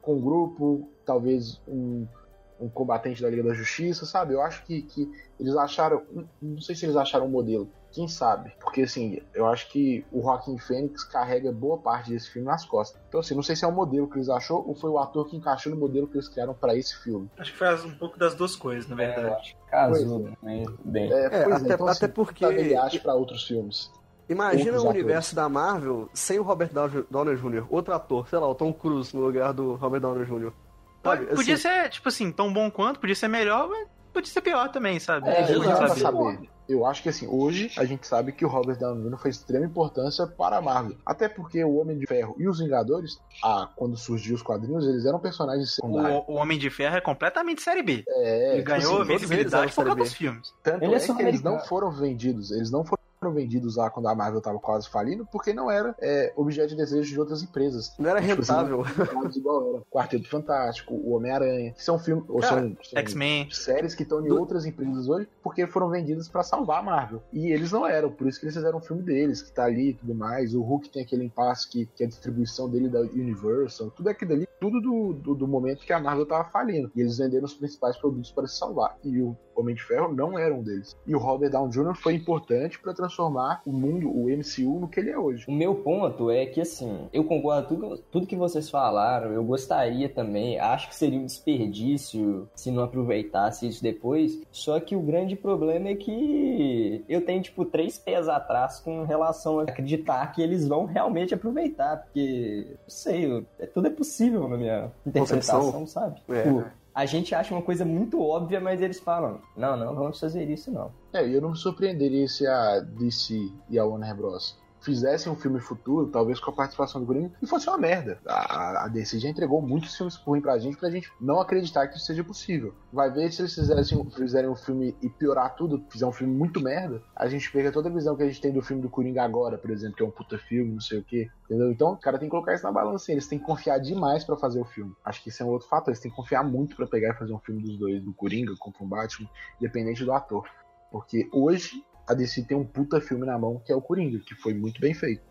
com um grupo, talvez um, um combatente da Liga da Justiça, sabe? Eu acho que, que eles acharam. Não sei se eles acharam um modelo. Quem sabe? Porque assim, eu acho que o Joaquin Phoenix carrega boa parte desse filme nas costas. Então assim, não sei se é o modelo que eles achou ou foi o ator que encaixou no modelo que eles criaram para esse filme. Acho que faz um pouco das duas coisas, na verdade. É, casou, né? Bem. É, É, pois até, então, assim, até porque. ele acha para outros filmes. Imagina outros o universo da Marvel sem o Robert Downey Jr., outro ator, sei lá, o Tom Cruise no lugar do Robert Downey Jr. Sabe, podia assim, ser, tipo assim, tão bom quanto, podia ser melhor, mas podia ser pior também, sabe? É, pra sabe. saber. Eu acho que assim, hoje a gente sabe que o Robert Downey Jr. foi de extrema importância para a Marvel. Até porque o Homem de Ferro e os Vingadores, ah, quando surgiu os quadrinhos, eles eram personagens secundários. O, o Homem de Ferro é completamente série B. É, Ele tipo ganhou assim, todos eles visibilidade por causa dos filmes. Tanto Ele é é, que eles não foram vendidos. Eles não foram vendidos lá quando a Marvel tava quase falindo, porque não era é, objeto de desejo de outras empresas. Não era Tipo assim, rentável. Filmes igual era. Quarteto Fantástico, o Homem-Aranha, que são filmes. Ou Cara, são, são X-Men. séries que estão em outras empresas hoje porque foram vendidas pra salvar a Marvel. E eles não eram, por isso que eles fizeram um filme deles, que tá ali e tudo mais. O Hulk tem aquele impasse que, que é a distribuição dele da Universal, tudo aquilo ali, tudo do, do, do momento que a Marvel tava falindo. E eles venderam os principais produtos para se salvar. E o Homem de Ferro não era um deles. E o Robert Downey Jr. foi importante para transformar o mundo, o MCU, no que ele é hoje. O meu ponto é que, assim, eu concordo com tudo, tudo que vocês falaram, eu gostaria também, acho que seria um desperdício se não aproveitasse isso depois, só que o grande problema é que eu tenho, tipo, três pés atrás com relação a acreditar que eles vão realmente aproveitar, porque, não sei, é- tudo é possível na minha interpretação, Concepção. sabe? É. Tipo, a gente acha uma coisa muito óbvia, mas eles falam, não, não, vamos fazer isso não. É, eu não me surpreenderia se a DC e a Warner Bros. Fizessem um filme futuro, talvez com a participação do Coringa, e fosse uma merda. A, a DC já entregou muitos filmes ruins pra gente, pra gente não acreditar que isso seja possível. Vai ver se eles fizessem, fizerem um filme e piorar tudo, fizer um filme muito merda, a gente pega toda a visão que a gente tem do filme do Coringa agora, por exemplo, que é um puta filme, não sei o quê. Entendeu? Então, o cara tem que colocar isso na balança. Eles têm que confiar demais pra fazer o filme. Acho que isso é um outro fator. Eles têm que confiar muito pra pegar e fazer um filme dos dois, do Coringa contra o Batman, independente do ator. Porque hoje a DC tem um puta filme na mão que é o Coringa, que foi muito bem feito.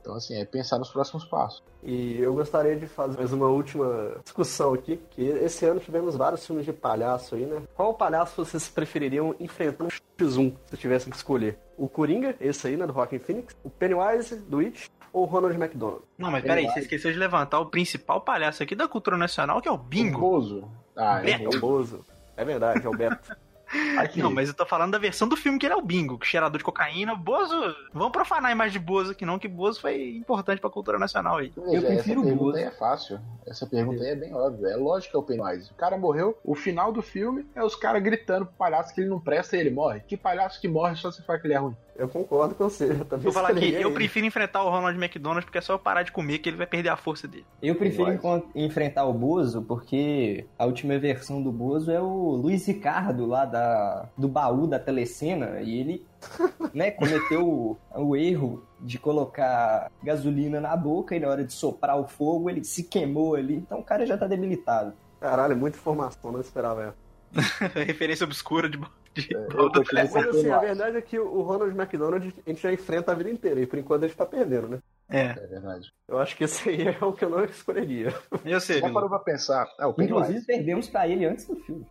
Então, assim, é pensar nos próximos passos. E eu gostaria de fazer mais uma última discussão aqui, que esse ano tivemos vários filmes de palhaço aí, né? Qual palhaço vocês prefeririam enfrentar no X1, se tivessem que escolher? O Coringa, esse aí, né, do Rockin' Phoenix, o Pennywise, do It, ou o Ronald McDonald? Não, mas peraí, você esqueceu de levantar o principal palhaço aqui da cultura nacional, que é o O Bingo. Bozo. Ah, é, É o Bozo. É verdade, é o Beto. Aqui, Não, mas eu tô falando da versão do filme que ele é o Bingo, que cheirador de cocaína. Bozo, vamos profanar a imagem de Bozo aqui não, que Bozo foi importante pra cultura nacional aí. veja, eu prefiro essa Bozo. aí é fácil. Essa pergunta aí é bem óbvia. É lógico que é o Pennywise. O cara morreu, o final do filme é os caras gritando pro palhaço que ele não presta e ele morre. Que palhaço que morre só se fala que ele é ruim. Eu concordo com você. Eu também Vou falar aqui, eu prefiro enfrentar o Ronald McDonald porque é só eu parar de comer que ele vai perder a força dele. Eu prefiro enfrentar o Bozo porque a última versão do Bozo é o Luiz Ricardo lá da, do baú da telecena e ele né, cometeu o, o erro de colocar gasolina na boca e na hora de soprar o fogo ele se queimou ali, então o cara já tá debilitado. Caralho, muita informação, não esperava essa. Referência obscura de, de É, assim, a verdade é que o Ronald McDonald a gente já enfrenta a vida inteira, e por enquanto ele tá perdendo, né? É, É verdade. Eu acho que esse aí é o que eu não escolheria. eu sei, Já parou pra pensar. É, o Inclusive Pennywise. perdemos pra ele antes do filme.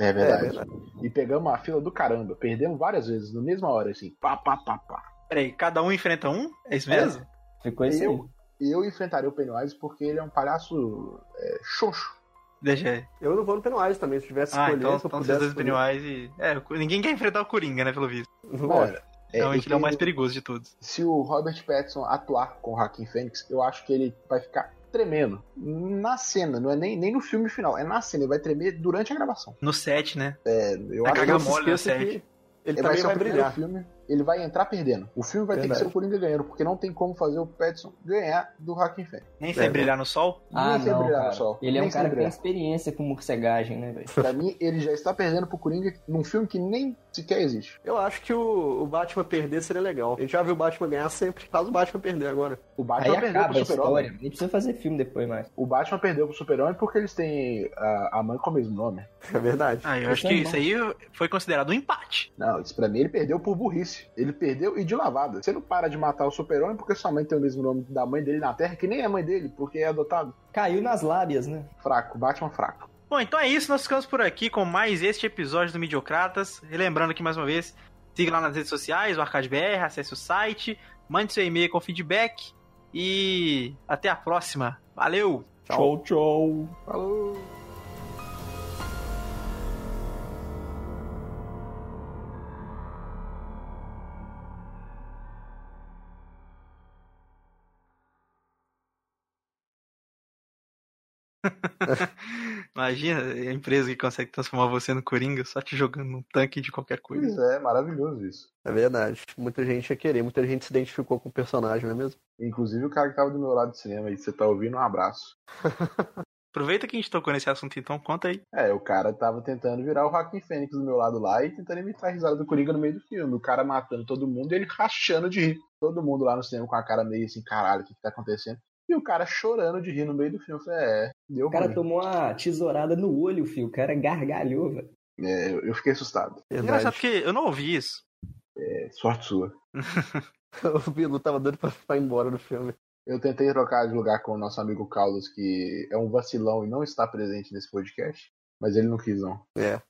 É É verdade. verdade. E pegamos uma fila do caramba. Perdemos várias vezes, na mesma hora, assim. Pá, pá, pá, pá. Peraí, cada um enfrenta um? É isso mesmo? Ficou isso aí. Eu, eu enfrentaria o Pennywise porque ele é um palhaço é, xoxo. Deixa aí. Eu não vou no Penwise também, se tivesse Ah, escolher, então, se eu então pudesse vocês dois escolher. Pennywise e... É, ninguém quer enfrentar o Coringa, né, pelo visto. Olha, é, eu ele é o mais perigoso de todos. se o Robert Pattinson atuar com o Joaquin Phoenix, eu acho que ele vai ficar tremendo. Na cena, não é nem, nem no filme final, é na cena, ele vai tremer durante a gravação. No set, né? É, eu Vai acho que mole no set. que ele vai também ser vai o primeiro brilhar. filme. Ele vai entrar perdendo. O filme vai ter Verdade. que ser o Coringa ganhando, porque não tem como fazer o Pattinson ganhar do Joaquin Phoenix. Nem sem É, brilhar no sol. Ah, Nem sem não, brilhar no sol. Ele é Nem um sem cara que tem experiência com morcegagem, né, velho? Pra mim, ele já está perdendo pro Coringa num filme que nem sequer existe. Eu acho que o, o Batman perder seria legal. A gente já viu o Batman ganhar sempre, faz o Batman perder agora. O Aí Batman perdeu acaba pro a Super-Homem. Nem precisa fazer filme depois mais. O Batman perdeu pro Super-Homem porque eles têm a, a mãe com o mesmo nome. É verdade. Ah, eu acho é que isso aí foi considerado um empate. Não, isso pra mim ele perdeu por burrice. Ele perdeu e de lavada. Você não para de matar o Super-Homem porque sua mãe tem o mesmo nome da mãe dele na Terra, que nem é mãe dele, porque é adotado. Caiu nas lábias, né? Fraco, Batman fraco. Bom, então é isso, nós ficamos por aqui com mais este episódio do Mediocratas. Relembrando aqui mais uma vez, siga lá nas redes sociais, o ArcadeBR, acesse o site, mande seu e-mail com feedback e até a próxima. Valeu! Tchau, tchau. Falou! Imagina a empresa que consegue transformar você no Coringa só te jogando num tanque de qualquer Pois coisa. é, maravilhoso isso. É verdade. Muita gente ia querer, muita gente se identificou com o personagem, não é mesmo? Inclusive o cara que tava do meu lado de cinema aí, você tá ouvindo, um abraço. Aproveita que a gente tocou nesse assunto então, conta aí. É, o cara tava tentando virar o Joaquin Fênix do meu lado lá e tentando imitar a risada do Coringa no meio do filme. O cara matando todo mundo e ele rachando de rir. Todo mundo lá no cinema com a cara meio assim, caralho, o que, que tá acontecendo? E o cara chorando de rir no meio do filme. Eu falei, é, deu O cara ruim. tomou uma tesourada no olho, filho. O cara gargalhou, velho. É, eu fiquei assustado. Engraçado Verdade. porque eu não ouvi isso. É, sorte sua. o Bilu tava doido pra, pra ir embora do filme. Eu tentei trocar de lugar com o nosso amigo Carlos, que é um vacilão e não está presente nesse podcast, mas ele não quis, não. É.